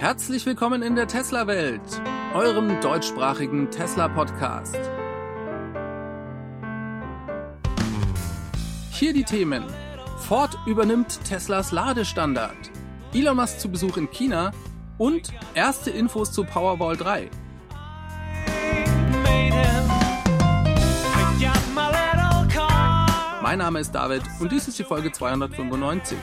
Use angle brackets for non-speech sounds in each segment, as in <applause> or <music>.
Herzlich willkommen in der Tesla-Welt, eurem deutschsprachigen Tesla-Podcast. Hier die Themen. Ford übernimmt Teslas Ladestandard. Elon Musk zu Besuch in China und erste Infos zu Powerwall 3. Mein Name ist David und dies ist die Folge 295.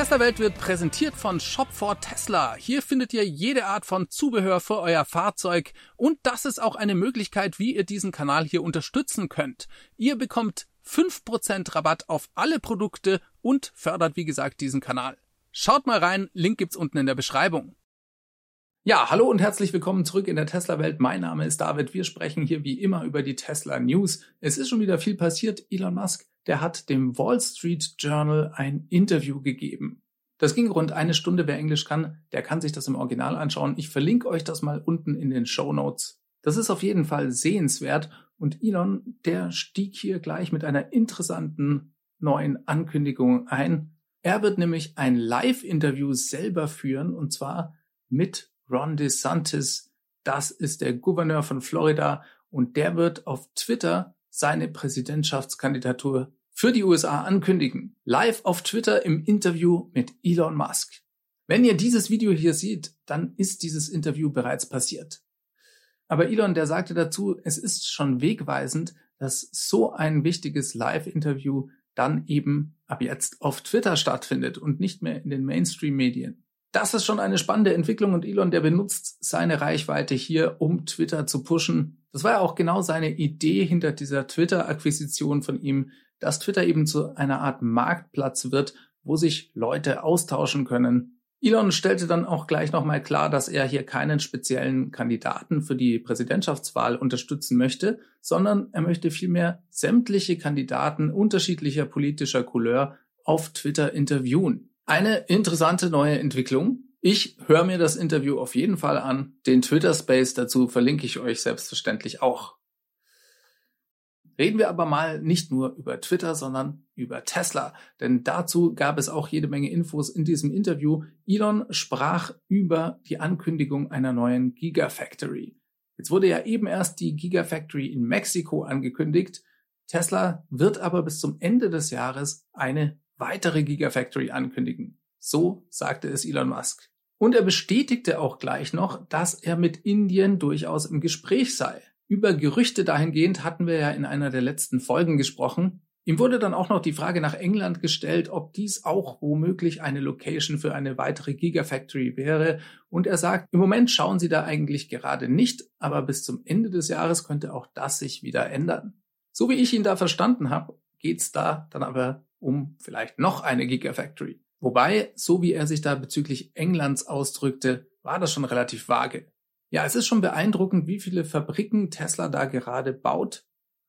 Tesla Welt wird präsentiert von Shop for Tesla. Hier findet ihr jede Art von Zubehör für euer Fahrzeug und das ist auch eine Möglichkeit, wie ihr diesen Kanal hier unterstützen könnt. Ihr bekommt 5% Rabatt auf alle Produkte und fördert wie gesagt diesen Kanal. Schaut mal rein, Link gibt's unten in der Beschreibung. Ja, hallo und herzlich willkommen zurück in der Tesla-Welt. Mein Name ist David. Wir sprechen hier wie immer über die Tesla News. Es ist schon wieder viel passiert. Elon Musk der hat dem Wall Street Journal ein Interview gegeben. Das ging rund eine Stunde. Wer Englisch kann, der kann sich das im Original anschauen. Ich verlinke euch das mal unten in den Show Notes. Das ist auf jeden Fall sehenswert und Elon, der stieg hier gleich mit einer interessanten neuen Ankündigung ein. Er wird nämlich ein Live-Interview selber führen und zwar mit Ron DeSantis. Das ist der Gouverneur von Florida und der wird auf Twitter seine Präsidentschaftskandidatur für die USA ankündigen. Live auf Twitter im Interview mit Elon Musk. Wenn ihr dieses Video hier seht, dann ist dieses Interview bereits passiert. Aber Elon, der sagte dazu, es ist schon wegweisend, dass so ein wichtiges Live-Interview dann eben ab jetzt auf Twitter stattfindet und nicht mehr in den Mainstream-Medien. Das ist schon eine spannende Entwicklung und Elon, der benutzt seine Reichweite hier, um Twitter zu pushen. Das war ja auch genau seine Idee hinter dieser Twitter-Akquisition von ihm, dass Twitter eben zu einer Art Marktplatz wird, wo sich Leute austauschen können. Elon stellte dann auch gleich nochmal klar, dass er hier keinen speziellen Kandidaten für die Präsidentschaftswahl unterstützen möchte, sondern er möchte vielmehr sämtliche Kandidaten unterschiedlicher politischer Couleur auf Twitter interviewen. Eine interessante neue Entwicklung. Ich höre mir das Interview auf jeden Fall an. Den Twitter Space dazu verlinke ich euch selbstverständlich auch. Reden wir aber mal nicht nur über Twitter, sondern über Tesla. Denn dazu gab es auch jede Menge Infos in diesem Interview. Elon sprach über die Ankündigung einer neuen Gigafactory. Jetzt wurde ja eben erst die Gigafactory in Mexiko angekündigt. Tesla wird aber bis zum Ende des Jahres eine weitere Gigafactory ankündigen. So sagte es Elon Musk. Und er bestätigte auch gleich noch, dass er mit Indien durchaus im Gespräch sei. Über Gerüchte dahingehend hatten wir ja in einer der letzten Folgen gesprochen. Ihm wurde dann auch noch die Frage nach England gestellt, ob dies auch womöglich eine Location für eine weitere Gigafactory wäre. Und er sagt, im Moment schauen sie da eigentlich gerade nicht, aber bis zum Ende des Jahres könnte auch das sich wieder ändern. So wie ich ihn da verstanden habe, geht's da dann aber um vielleicht noch eine Gigafactory. Wobei, so wie er sich da bezüglich Englands ausdrückte, war das schon relativ vage. Ja, es ist schon beeindruckend, wie viele Fabriken Tesla da gerade baut.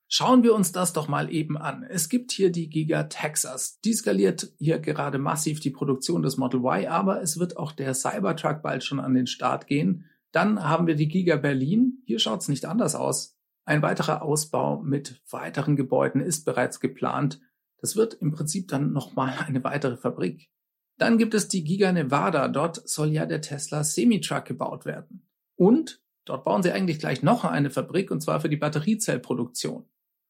Schauen wir uns das doch mal eben an. Es gibt hier die Giga Texas. Die skaliert hier gerade massiv die Produktion des Model Y, aber es wird auch der Cybertruck bald schon an den Start gehen. Dann haben wir die Giga Berlin. Hier schaut es nicht anders aus. Ein weiterer Ausbau mit weiteren Gebäuden ist bereits geplant. Das wird im Prinzip dann nochmal eine weitere Fabrik. Dann gibt es die Giga Nevada. Dort soll ja der Tesla Semi-Truck gebaut werden. Und dort bauen sie eigentlich gleich noch eine Fabrik und zwar für die Batteriezellproduktion.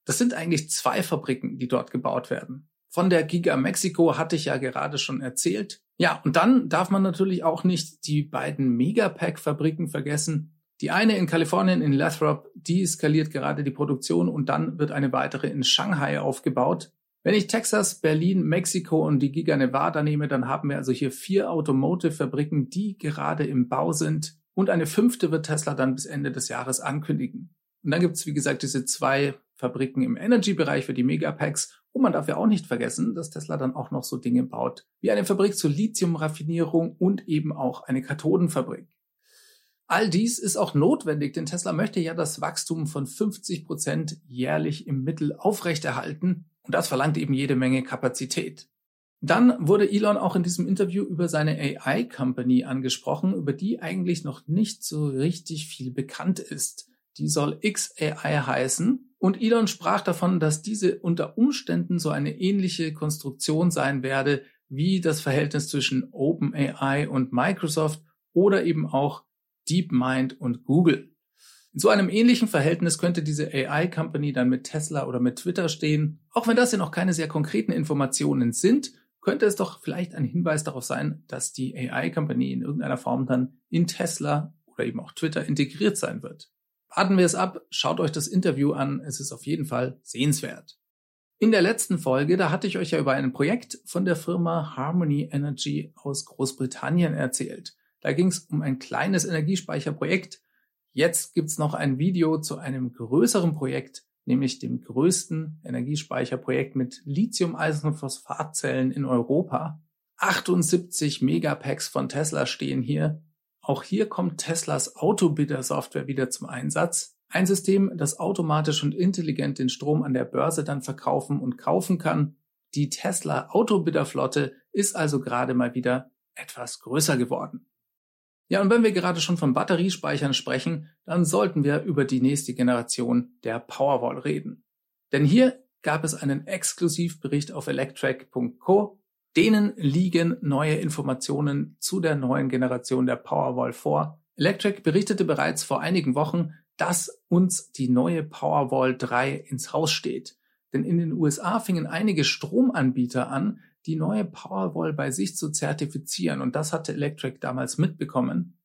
Das sind eigentlich zwei Fabriken, die dort gebaut werden. Von der Giga Mexico hatte ich ja gerade schon erzählt. Ja, und dann darf man natürlich auch nicht die beiden Megapack-Fabriken vergessen. Die eine in Kalifornien in Lathrop, die skaliert gerade die Produktion und dann wird eine weitere in Shanghai aufgebaut. Wenn ich Texas, Berlin, Mexiko und die Giga Nevada nehme, dann haben wir also hier vier Automotive-Fabriken, die gerade im Bau sind. Und eine fünfte wird Tesla dann bis Ende des Jahres ankündigen. Und dann gibt es, wie gesagt, diese zwei Fabriken im Energy-Bereich für die Megapacks. Und man darf ja auch nicht vergessen, dass Tesla dann auch noch so Dinge baut, wie eine Fabrik zur Lithium-Raffinierung und eben auch eine Kathodenfabrik. All dies ist auch notwendig, denn Tesla möchte ja das Wachstum von 50 Prozent jährlich im Mittel aufrechterhalten. Und das verlangt eben jede Menge Kapazität. Dann wurde Elon auch in diesem Interview über seine AI-Company angesprochen, über die eigentlich noch nicht so richtig viel bekannt ist. Die soll XAI heißen. Und Elon sprach davon, dass diese unter Umständen so eine ähnliche Konstruktion sein werde wie das Verhältnis zwischen OpenAI und Microsoft oder eben auch DeepMind und Google. In so einem ähnlichen Verhältnis könnte diese AI-Company dann mit Tesla oder mit Twitter stehen. Auch wenn das ja noch keine sehr konkreten Informationen sind, könnte es doch vielleicht ein Hinweis darauf sein, dass die AI-Company in irgendeiner Form dann in Tesla oder eben auch Twitter integriert sein wird. Warten wir es ab, schaut euch das Interview an, es ist auf jeden Fall sehenswert. In der letzten Folge, da hatte ich euch ja über ein Projekt von der Firma Harmony Energy aus Großbritannien erzählt. Da ging es um ein kleines Energiespeicherprojekt. Jetzt gibt's noch ein Video zu einem größeren Projekt, nämlich dem größten Energiespeicherprojekt mit Lithium-Eisenphosphatzellen in Europa. 78 Megapacks von Tesla stehen hier. Auch hier kommt Teslas Autobidder-Software wieder zum Einsatz. Ein System, das automatisch und intelligent den Strom an der Börse dann verkaufen und kaufen kann. Die Tesla Autobidder-Flotte ist also gerade mal wieder etwas größer geworden. Ja, und wenn wir gerade schon von Batteriespeichern sprechen, dann sollten wir über die nächste Generation der Powerwall reden. Denn hier gab es einen Exklusivbericht auf electrac.co. Denen liegen neue Informationen zu der neuen Generation der Powerwall vor. Electrac berichtete bereits vor einigen Wochen, dass uns die neue Powerwall 3 ins Haus steht. Denn in den USA fingen einige Stromanbieter an, die neue Powerwall bei sich zu zertifizieren und das hatte Electric damals mitbekommen.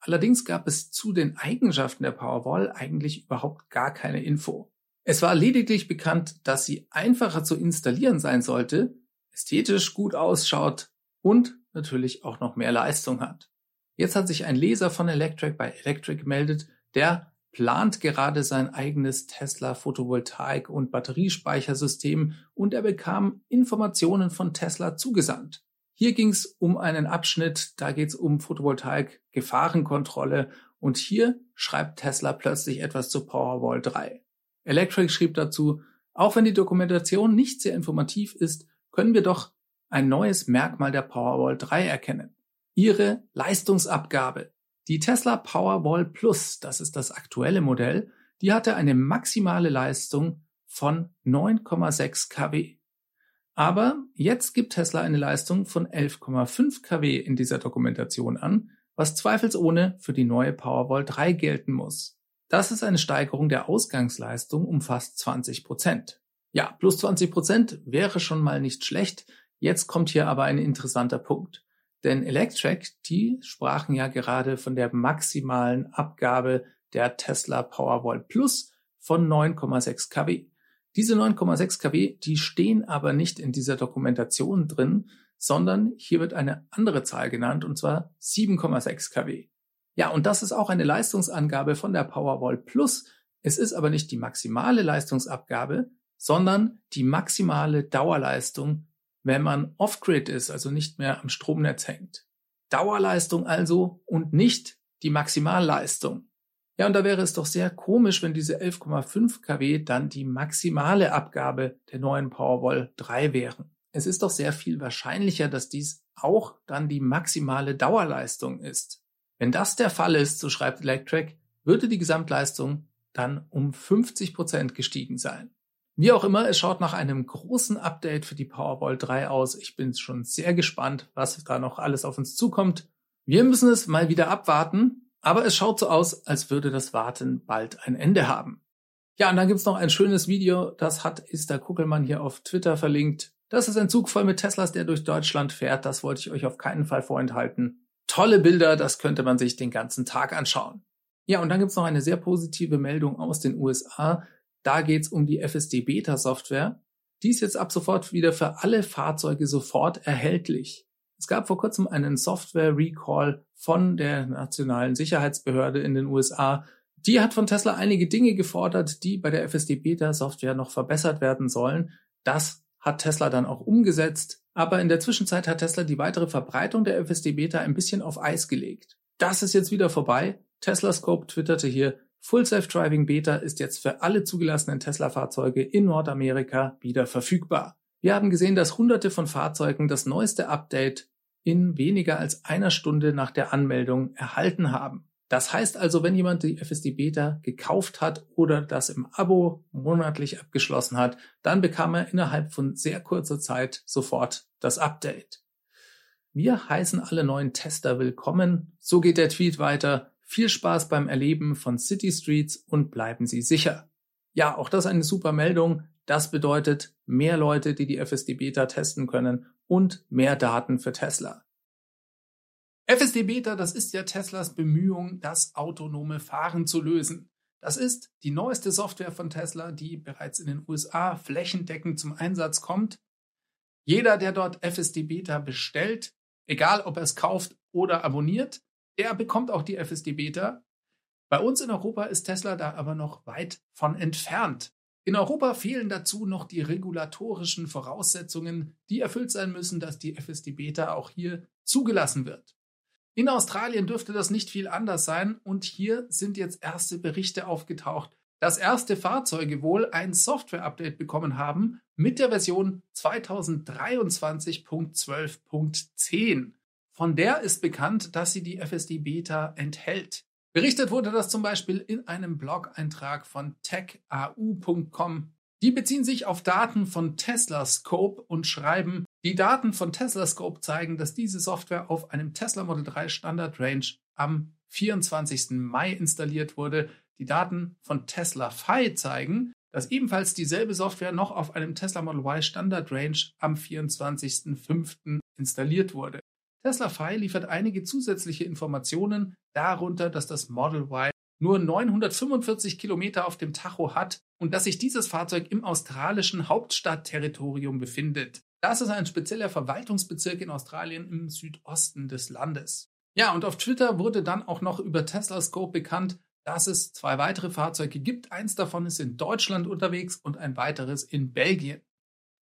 Allerdings gab es zu den Eigenschaften der Powerwall eigentlich überhaupt gar keine Info. Es war lediglich bekannt, dass sie einfacher zu installieren sein sollte, ästhetisch gut ausschaut und natürlich auch noch mehr Leistung hat. Jetzt hat sich ein Leser von Electric bei Electric gemeldet, der plant gerade sein eigenes Tesla Photovoltaik- und Batteriespeichersystem und er bekam Informationen von Tesla zugesandt. Hier ging es um einen Abschnitt, da geht es um Photovoltaik, Gefahrenkontrolle und hier schreibt Tesla plötzlich etwas zu Powerwall 3. Electric schrieb dazu, auch wenn die Dokumentation nicht sehr informativ ist, können wir doch ein neues Merkmal der Powerwall 3 erkennen. Ihre Leistungsabgabe. Die Tesla Powerwall Plus, das ist das aktuelle Modell, die hatte eine maximale Leistung von 9,6 kW. Aber jetzt gibt Tesla eine Leistung von 11,5 kW in dieser Dokumentation an, was zweifelsohne für die neue Powerwall 3 gelten muss. Das ist eine Steigerung der Ausgangsleistung um fast 20 Prozent. Ja, plus 20 Prozent wäre schon mal nicht schlecht. Jetzt kommt hier aber ein interessanter Punkt. Denn Electrac, die sprachen ja gerade von der maximalen Abgabe der Tesla Powerwall Plus von 9,6 kW. Diese 9,6 kW, die stehen aber nicht in dieser Dokumentation drin, sondern hier wird eine andere Zahl genannt, und zwar 7,6 kW. Ja, und das ist auch eine Leistungsangabe von der Powerwall Plus. Es ist aber nicht die maximale Leistungsabgabe, sondern die maximale Dauerleistung wenn man off-grid ist, also nicht mehr am Stromnetz hängt. Dauerleistung also und nicht die Maximalleistung. Ja, und da wäre es doch sehr komisch, wenn diese 11,5 kW dann die maximale Abgabe der neuen Powerwall 3 wären. Es ist doch sehr viel wahrscheinlicher, dass dies auch dann die maximale Dauerleistung ist. Wenn das der Fall ist, so schreibt Electric, würde die Gesamtleistung dann um 50 Prozent gestiegen sein. Wie auch immer, es schaut nach einem großen Update für die Powerwall 3 aus. Ich bin schon sehr gespannt, was da noch alles auf uns zukommt. Wir müssen es mal wieder abwarten, aber es schaut so aus, als würde das Warten bald ein Ende haben. Ja, und dann gibt's noch ein schönes Video, das hat Esther Kuckelmann hier auf Twitter verlinkt. Das ist ein Zug voll mit Teslas, der durch Deutschland fährt. Das wollte ich euch auf keinen Fall vorenthalten. Tolle Bilder, das könnte man sich den ganzen Tag anschauen. Ja, und dann gibt's noch eine sehr positive Meldung aus den USA. Da geht's um die FSD-Beta-Software. Die ist jetzt ab sofort wieder für alle Fahrzeuge sofort erhältlich. Es gab vor kurzem einen Software-Recall von der nationalen Sicherheitsbehörde in den USA. Die hat von Tesla einige Dinge gefordert, die bei der FSD-Beta-Software noch verbessert werden sollen. Das hat Tesla dann auch umgesetzt. Aber in der Zwischenzeit hat Tesla die weitere Verbreitung der FSD-Beta ein bisschen auf Eis gelegt. Das ist jetzt wieder vorbei. Tesla Scope twitterte hier, Full Self-Driving Beta ist jetzt für alle zugelassenen Tesla-Fahrzeuge in Nordamerika wieder verfügbar. Wir haben gesehen, dass hunderte von Fahrzeugen das neueste Update in weniger als einer Stunde nach der Anmeldung erhalten haben. Das heißt also, wenn jemand die FSD Beta gekauft hat oder das im Abo monatlich abgeschlossen hat, dann bekam er innerhalb von sehr kurzer Zeit sofort das Update. Wir heißen alle neuen Tester willkommen. So geht der Tweet weiter. Viel Spaß beim Erleben von City Streets und bleiben Sie sicher. Ja, auch das eine super Meldung. Das bedeutet mehr Leute, die die FSD Beta testen können und mehr Daten für Tesla. FSD Beta, das ist ja Teslas Bemühung, das autonome Fahren zu lösen. Das ist die neueste Software von Tesla, die bereits in den USA flächendeckend zum Einsatz kommt. Jeder, der dort FSD Beta bestellt, egal ob er es kauft oder abonniert, der bekommt auch die FSD Beta. Bei uns in Europa ist Tesla da aber noch weit von entfernt. In Europa fehlen dazu noch die regulatorischen Voraussetzungen, die erfüllt sein müssen, dass die FSD Beta auch hier zugelassen wird. In Australien dürfte das nicht viel anders sein und hier sind jetzt erste Berichte aufgetaucht, dass erste Fahrzeuge wohl ein Software-Update bekommen haben mit der Version 2023.12.10. Von der ist bekannt, dass sie die FSD Beta enthält. Berichtet wurde das zum Beispiel in einem Blog-Eintrag von techau.com. Die beziehen sich auf Daten von Tesla Scope und schreiben, die Daten von Tesla Scope zeigen, dass diese Software auf einem Tesla Model 3 Standard Range am 24. Mai installiert wurde. Die Daten von Tesla Fi zeigen, dass ebenfalls dieselbe Software noch auf einem Tesla Model Y Standard Range am 24.05. installiert wurde. Tesla Fi liefert einige zusätzliche Informationen, darunter, dass das Model Y nur 945 Kilometer auf dem Tacho hat und dass sich dieses Fahrzeug im australischen Hauptstadtterritorium befindet. Das ist ein spezieller Verwaltungsbezirk in Australien im Südosten des Landes. Ja, und auf Twitter wurde dann auch noch über Tesla Scope bekannt, dass es zwei weitere Fahrzeuge gibt. Eins davon ist in Deutschland unterwegs und ein weiteres in Belgien.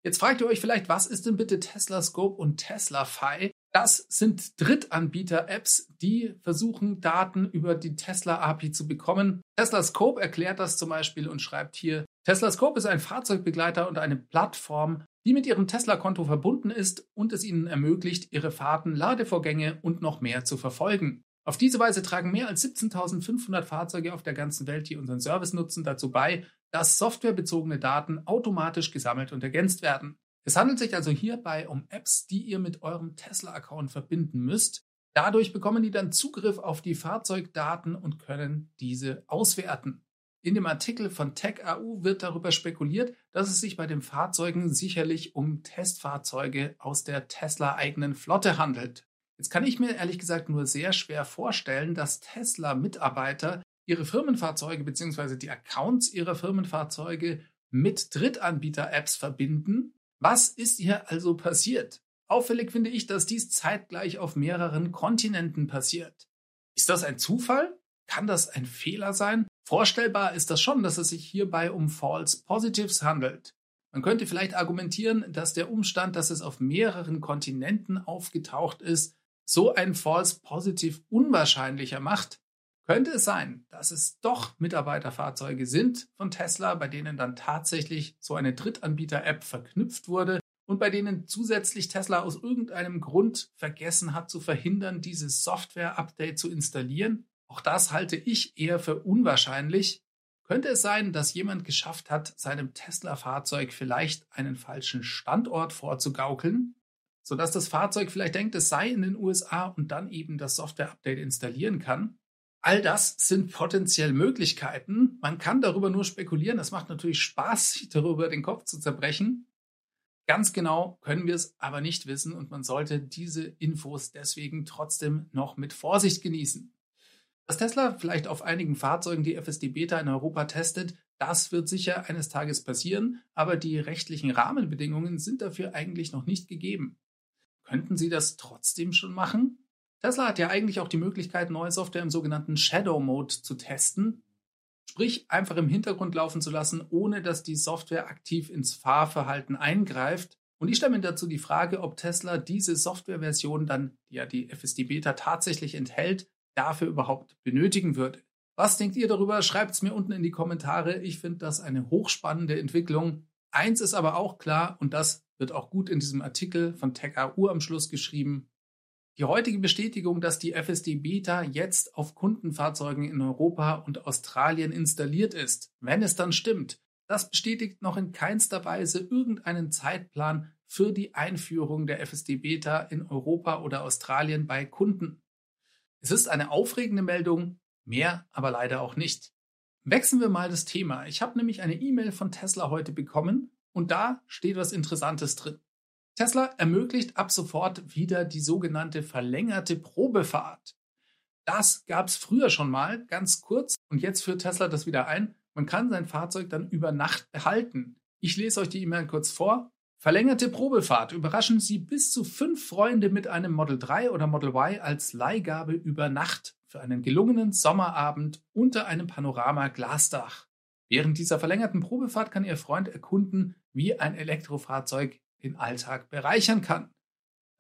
Jetzt fragt ihr euch vielleicht, was ist denn bitte Tesla Scope und Tesla Fi? Das sind Drittanbieter-Apps, die versuchen, Daten über die Tesla-API zu bekommen. Tesla Scope erklärt das zum Beispiel und schreibt hier, Tesla Scope ist ein Fahrzeugbegleiter und eine Plattform, die mit Ihrem Tesla-Konto verbunden ist und es Ihnen ermöglicht, Ihre Fahrten, Ladevorgänge und noch mehr zu verfolgen. Auf diese Weise tragen mehr als 17.500 Fahrzeuge auf der ganzen Welt, die unseren Service nutzen, dazu bei, dass softwarebezogene Daten automatisch gesammelt und ergänzt werden. Es handelt sich also hierbei um Apps, die ihr mit eurem Tesla-Account verbinden müsst. Dadurch bekommen die dann Zugriff auf die Fahrzeugdaten und können diese auswerten. In dem Artikel von TechAU wird darüber spekuliert, dass es sich bei den Fahrzeugen sicherlich um Testfahrzeuge aus der Tesla-eigenen Flotte handelt. Jetzt kann ich mir ehrlich gesagt nur sehr schwer vorstellen, dass Tesla-Mitarbeiter ihre Firmenfahrzeuge bzw. die Accounts ihrer Firmenfahrzeuge mit Drittanbieter-Apps verbinden was ist hier also passiert? Auffällig finde ich, dass dies zeitgleich auf mehreren Kontinenten passiert. Ist das ein Zufall? Kann das ein Fehler sein? Vorstellbar ist das schon, dass es sich hierbei um False Positives handelt. Man könnte vielleicht argumentieren, dass der Umstand, dass es auf mehreren Kontinenten aufgetaucht ist, so ein False Positive unwahrscheinlicher macht, könnte es sein, dass es doch Mitarbeiterfahrzeuge sind von Tesla, bei denen dann tatsächlich so eine Drittanbieter-App verknüpft wurde und bei denen zusätzlich Tesla aus irgendeinem Grund vergessen hat zu verhindern, dieses Software-Update zu installieren? Auch das halte ich eher für unwahrscheinlich. Könnte es sein, dass jemand geschafft hat, seinem Tesla-Fahrzeug vielleicht einen falschen Standort vorzugaukeln, sodass das Fahrzeug vielleicht denkt, es sei in den USA und dann eben das Software-Update installieren kann? All das sind potenziell Möglichkeiten. Man kann darüber nur spekulieren. Es macht natürlich Spaß, <laughs> sich darüber den Kopf zu zerbrechen. Ganz genau können wir es aber nicht wissen und man sollte diese Infos deswegen trotzdem noch mit Vorsicht genießen. Dass Tesla vielleicht auf einigen Fahrzeugen die FSD Beta in Europa testet, das wird sicher eines Tages passieren, aber die rechtlichen Rahmenbedingungen sind dafür eigentlich noch nicht gegeben. Könnten Sie das trotzdem schon machen? Tesla hat ja eigentlich auch die Möglichkeit, neue Software im sogenannten Shadow Mode zu testen, sprich einfach im Hintergrund laufen zu lassen, ohne dass die Software aktiv ins Fahrverhalten eingreift. Und ich stelle mir dazu die Frage, ob Tesla diese Softwareversion dann, die ja die FSD Beta tatsächlich enthält, dafür überhaupt benötigen würde. Was denkt ihr darüber? Schreibt es mir unten in die Kommentare. Ich finde das eine hochspannende Entwicklung. Eins ist aber auch klar, und das wird auch gut in diesem Artikel von TechAU am Schluss geschrieben, die heutige Bestätigung, dass die FSD Beta jetzt auf Kundenfahrzeugen in Europa und Australien installiert ist, wenn es dann stimmt, das bestätigt noch in keinster Weise irgendeinen Zeitplan für die Einführung der FSD Beta in Europa oder Australien bei Kunden. Es ist eine aufregende Meldung, mehr aber leider auch nicht. Wechseln wir mal das Thema. Ich habe nämlich eine E-Mail von Tesla heute bekommen und da steht was Interessantes drin. Tesla ermöglicht ab sofort wieder die sogenannte verlängerte Probefahrt. Das gab es früher schon mal, ganz kurz, und jetzt führt Tesla das wieder ein. Man kann sein Fahrzeug dann über Nacht behalten. Ich lese euch die E-Mail kurz vor. Verlängerte Probefahrt. Überraschen Sie bis zu fünf Freunde mit einem Model 3 oder Model Y als Leihgabe über Nacht für einen gelungenen Sommerabend unter einem Panorama-Glasdach. Während dieser verlängerten Probefahrt kann Ihr Freund erkunden, wie ein Elektrofahrzeug den Alltag bereichern kann.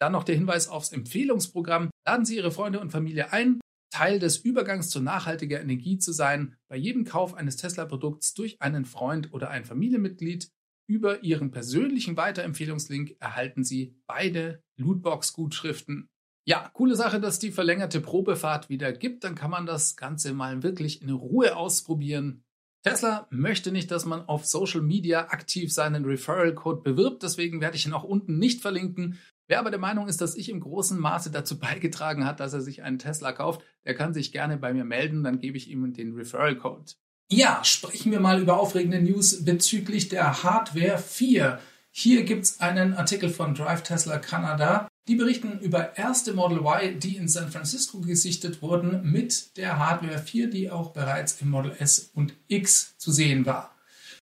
Dann noch der Hinweis aufs Empfehlungsprogramm. Laden Sie Ihre Freunde und Familie ein, Teil des Übergangs zu nachhaltiger Energie zu sein, bei jedem Kauf eines Tesla-Produkts durch einen Freund oder ein Familienmitglied über Ihren persönlichen Weiterempfehlungslink erhalten Sie beide Lootbox-Gutschriften. Ja, coole Sache, dass die verlängerte Probefahrt wieder gibt. Dann kann man das Ganze mal wirklich in Ruhe ausprobieren. Tesla möchte nicht, dass man auf Social Media aktiv seinen Referral-Code bewirbt. Deswegen werde ich ihn auch unten nicht verlinken. Wer aber der Meinung ist, dass ich im großen Maße dazu <laughs> beigetragen hat, dass er sich einen Tesla kauft, der kann sich gerne bei mir melden. Dann gebe ich ihm den Referral-Code. Ja, sprechen wir mal über aufregende News bezüglich der Hardware 4. Hier gibt es einen Artikel von Drive Tesla Canada. Die berichten über erste Model Y, die in San Francisco gesichtet wurden, mit der Hardware 4, die auch bereits im Model S und X zu sehen war.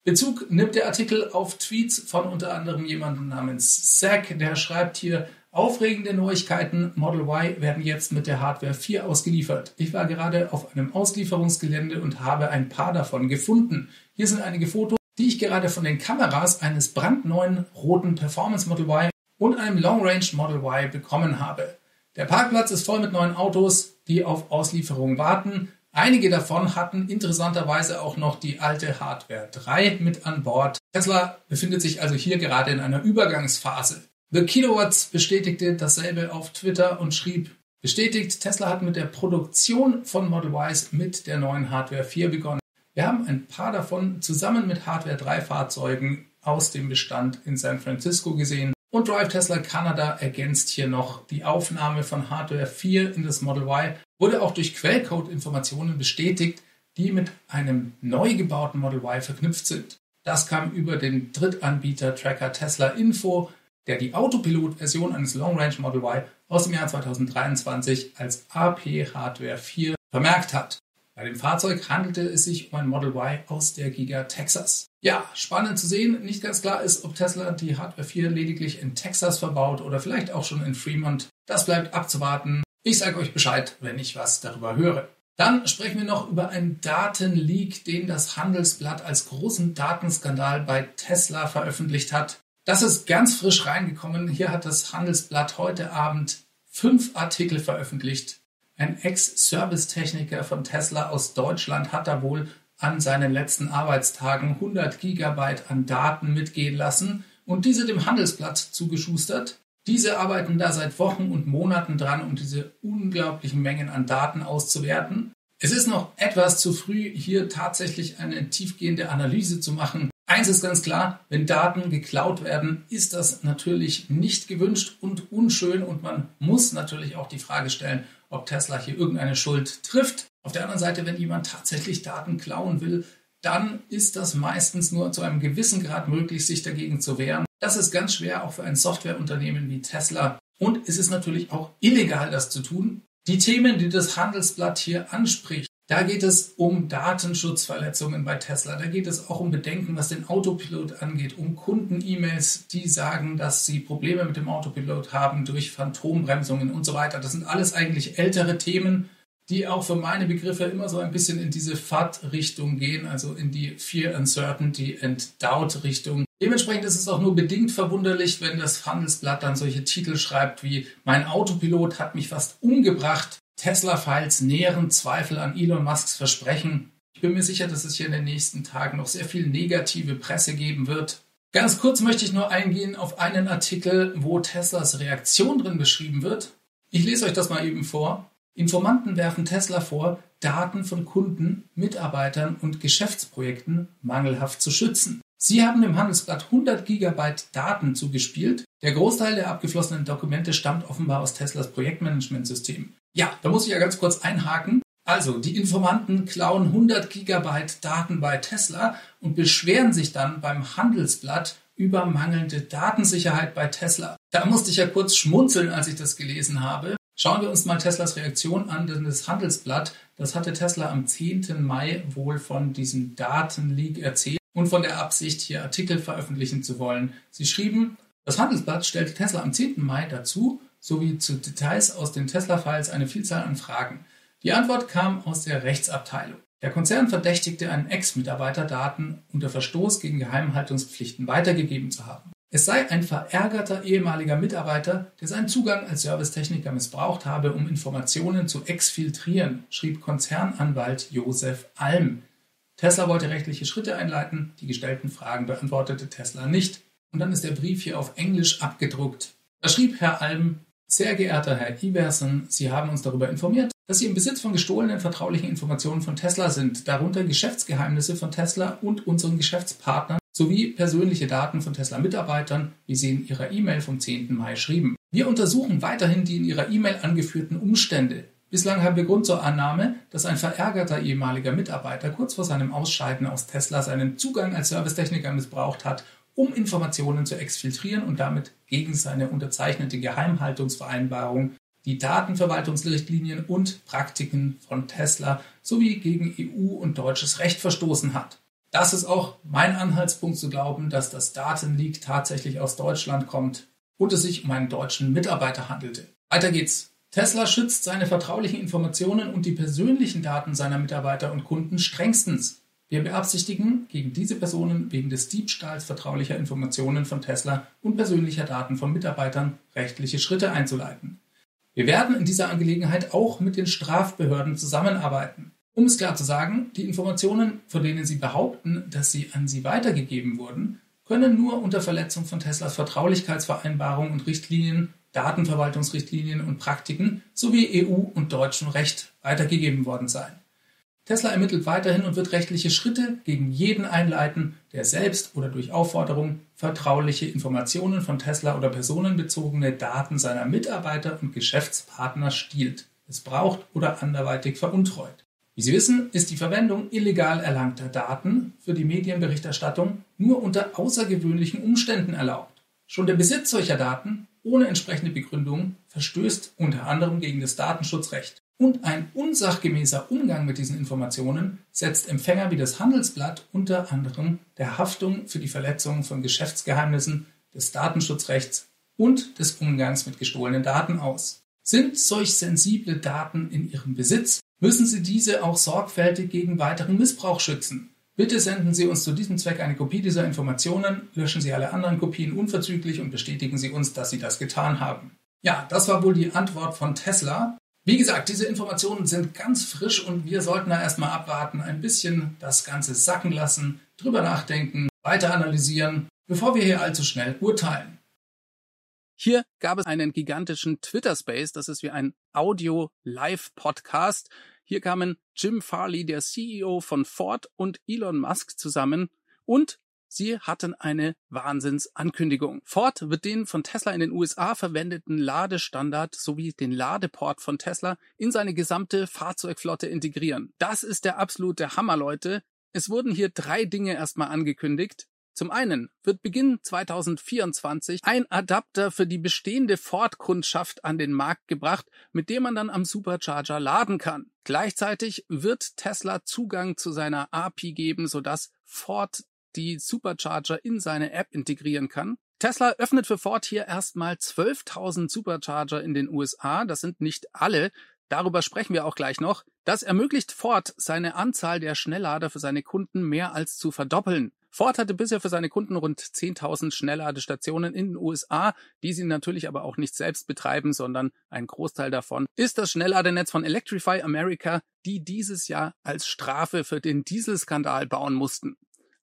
Bezug nimmt der Artikel auf Tweets von unter anderem jemandem namens Zack, der schreibt hier, Aufregende Neuigkeiten. Model Y werden jetzt mit der Hardware 4 ausgeliefert. Ich war gerade auf einem Auslieferungsgelände und habe ein paar davon gefunden. Hier sind einige Fotos, die ich gerade von den Kameras eines brandneuen roten Performance Model Y und einem Long Range Model Y bekommen habe. Der Parkplatz ist voll mit neuen Autos, die auf Auslieferung warten. Einige davon hatten interessanterweise auch noch die alte Hardware 3 mit an Bord. Tesla befindet sich also hier gerade in einer Übergangsphase. The Kilowatts bestätigte dasselbe auf Twitter und schrieb, bestätigt, Tesla hat mit der Produktion von Model Ys mit der neuen Hardware 4 begonnen. Wir haben ein paar davon zusammen mit Hardware 3 Fahrzeugen aus dem Bestand in San Francisco gesehen. Und Drive Tesla Canada ergänzt hier noch die Aufnahme von Hardware 4 in das Model Y, wurde auch durch Quellcode-Informationen bestätigt, die mit einem neu gebauten Model Y verknüpft sind. Das kam über den Drittanbieter Tracker Tesla Info, der die Autopilot-Version eines Long Range Model Y aus dem Jahr 2023 als AP Hardware 4 vermerkt hat. Bei dem Fahrzeug handelte es sich um ein Model Y aus der Giga Texas. Ja, spannend zu sehen. Nicht ganz klar ist, ob Tesla die Hardware 4 lediglich in Texas verbaut oder vielleicht auch schon in Fremont. Das bleibt abzuwarten. Ich sage euch Bescheid, wenn ich was darüber höre. Dann sprechen wir noch über einen Datenleak, den das Handelsblatt als großen Datenskandal bei Tesla veröffentlicht hat. Das ist ganz frisch reingekommen. Hier hat das Handelsblatt heute Abend fünf Artikel veröffentlicht. Ein Ex-Servicetechniker von Tesla aus Deutschland hat da wohl an seinen letzten Arbeitstagen 100 Gigabyte an Daten mitgehen lassen und diese dem Handelsblatt zugeschustert. Diese arbeiten da seit Wochen und Monaten dran, um diese unglaublichen Mengen an Daten auszuwerten. Es ist noch etwas zu früh, hier tatsächlich eine tiefgehende Analyse zu machen. Eins ist ganz klar, wenn Daten geklaut werden, ist das natürlich nicht gewünscht und unschön und man muss natürlich auch die Frage stellen, ob Tesla hier irgendeine Schuld trifft. Auf der anderen Seite, wenn jemand tatsächlich Daten klauen will, dann ist das meistens nur zu einem gewissen Grad möglich, sich dagegen zu wehren. Das ist ganz schwer, auch für ein Softwareunternehmen wie Tesla. Und es ist natürlich auch illegal, das zu tun. Die Themen, die das Handelsblatt hier anspricht, da geht es um Datenschutzverletzungen bei Tesla. Da geht es auch um Bedenken, was den Autopilot angeht, um Kunden-E-Mails, die sagen, dass sie Probleme mit dem Autopilot haben durch Phantombremsungen und so weiter. Das sind alles eigentlich ältere Themen, die auch für meine Begriffe immer so ein bisschen in diese FAT-Richtung gehen, also in die Fear, Uncertainty and Doubt-Richtung. Dementsprechend ist es auch nur bedingt verwunderlich, wenn das Handelsblatt dann solche Titel schreibt wie Mein Autopilot hat mich fast umgebracht Tesla-Files näheren Zweifel an Elon Musks Versprechen. Ich bin mir sicher, dass es hier in den nächsten Tagen noch sehr viel negative Presse geben wird. Ganz kurz möchte ich nur eingehen auf einen Artikel, wo Teslas Reaktion drin beschrieben wird. Ich lese euch das mal eben vor. Informanten werfen Tesla vor, Daten von Kunden, Mitarbeitern und Geschäftsprojekten mangelhaft zu schützen. Sie haben dem Handelsblatt 100 Gigabyte Daten zugespielt. Der Großteil der abgeflossenen Dokumente stammt offenbar aus Teslas Projektmanagementsystem. Ja, da muss ich ja ganz kurz einhaken. Also, die Informanten klauen 100 Gigabyte Daten bei Tesla und beschweren sich dann beim Handelsblatt über mangelnde Datensicherheit bei Tesla. Da musste ich ja kurz schmunzeln, als ich das gelesen habe. Schauen wir uns mal Teslas Reaktion an, denn das Handelsblatt, das hatte Tesla am 10. Mai wohl von diesem Datenleak erzählt und von der Absicht, hier Artikel veröffentlichen zu wollen. Sie schrieben, das Handelsblatt stellte Tesla am 10. Mai dazu, sowie zu Details aus den Tesla-Files eine Vielzahl an Fragen. Die Antwort kam aus der Rechtsabteilung. Der Konzern verdächtigte einen Ex-Mitarbeiter, Daten unter Verstoß gegen Geheimhaltungspflichten weitergegeben zu haben. Es sei ein verärgerter ehemaliger Mitarbeiter, der seinen Zugang als Servicetechniker missbraucht habe, um Informationen zu exfiltrieren, schrieb Konzernanwalt Josef Alm. Tesla wollte rechtliche Schritte einleiten, die gestellten Fragen beantwortete Tesla nicht. Und dann ist der Brief hier auf Englisch abgedruckt. Da schrieb Herr Alm, sehr geehrter Herr Iversen, Sie haben uns darüber informiert, dass Sie im Besitz von gestohlenen vertraulichen Informationen von Tesla sind, darunter Geschäftsgeheimnisse von Tesla und unseren Geschäftspartnern sowie persönliche Daten von Tesla-Mitarbeitern, wie sie in ihrer E-Mail vom 10. Mai schrieben. Wir untersuchen weiterhin die in ihrer E-Mail angeführten Umstände. Bislang haben wir Grund zur Annahme, dass ein verärgerter ehemaliger Mitarbeiter kurz vor seinem Ausscheiden aus Tesla seinen Zugang als Servicetechniker missbraucht hat, um Informationen zu exfiltrieren und damit gegen seine unterzeichnete Geheimhaltungsvereinbarung die Datenverwaltungsrichtlinien und Praktiken von Tesla sowie gegen EU und deutsches Recht verstoßen hat. Das ist auch mein Anhaltspunkt zu glauben, dass das Datenleak tatsächlich aus Deutschland kommt und es sich um einen deutschen Mitarbeiter handelte. Weiter geht's. Tesla schützt seine vertraulichen Informationen und die persönlichen Daten seiner Mitarbeiter und Kunden strengstens. Wir beabsichtigen, gegen diese Personen wegen des Diebstahls vertraulicher Informationen von Tesla und persönlicher Daten von Mitarbeitern rechtliche Schritte einzuleiten. Wir werden in dieser Angelegenheit auch mit den Strafbehörden zusammenarbeiten. Um es klar zu sagen, die Informationen, von denen Sie behaupten, dass sie an Sie weitergegeben wurden, können nur unter Verletzung von Teslas Vertraulichkeitsvereinbarung und Richtlinien, Datenverwaltungsrichtlinien und Praktiken sowie EU- und deutschem Recht weitergegeben worden sein. Tesla ermittelt weiterhin und wird rechtliche Schritte gegen jeden einleiten, der selbst oder durch Aufforderung vertrauliche Informationen von Tesla oder personenbezogene Daten seiner Mitarbeiter und Geschäftspartner stiehlt, missbraucht oder anderweitig veruntreut. Wie Sie wissen, ist die Verwendung illegal erlangter Daten für die Medienberichterstattung nur unter außergewöhnlichen Umständen erlaubt. Schon der Besitz solcher Daten ohne entsprechende Begründung verstößt unter anderem gegen das Datenschutzrecht. Und ein unsachgemäßer Umgang mit diesen Informationen setzt Empfänger wie das Handelsblatt unter anderem der Haftung für die Verletzung von Geschäftsgeheimnissen, des Datenschutzrechts und des Umgangs mit gestohlenen Daten aus. Sind solch sensible Daten in Ihrem Besitz, müssen Sie diese auch sorgfältig gegen weiteren Missbrauch schützen. Bitte senden Sie uns zu diesem Zweck eine Kopie dieser Informationen, löschen Sie alle anderen Kopien unverzüglich und bestätigen Sie uns, dass Sie das getan haben. Ja, das war wohl die Antwort von Tesla. Wie gesagt, diese Informationen sind ganz frisch und wir sollten da erstmal abwarten, ein bisschen das Ganze sacken lassen, drüber nachdenken, weiter analysieren, bevor wir hier allzu schnell urteilen. Hier gab es einen gigantischen Twitter-Space, das ist wie ein Audio-Live-Podcast. Hier kamen Jim Farley, der CEO von Ford, und Elon Musk zusammen und Sie hatten eine Wahnsinnsankündigung. Ford wird den von Tesla in den USA verwendeten Ladestandard sowie den Ladeport von Tesla in seine gesamte Fahrzeugflotte integrieren. Das ist der absolute Hammer, Leute. Es wurden hier drei Dinge erstmal angekündigt. Zum einen wird Beginn 2024 ein Adapter für die bestehende Ford-Kundschaft an den Markt gebracht, mit dem man dann am Supercharger laden kann. Gleichzeitig wird Tesla Zugang zu seiner API geben, sodass Ford die Supercharger in seine App integrieren kann. Tesla öffnet für Ford hier erstmal 12.000 Supercharger in den USA. Das sind nicht alle. Darüber sprechen wir auch gleich noch. Das ermöglicht Ford, seine Anzahl der Schnelllader für seine Kunden mehr als zu verdoppeln. Ford hatte bisher für seine Kunden rund 10.000 Schnellladestationen in den USA, die sie natürlich aber auch nicht selbst betreiben, sondern ein Großteil davon ist das Schnellladernetz von Electrify America, die dieses Jahr als Strafe für den Dieselskandal bauen mussten.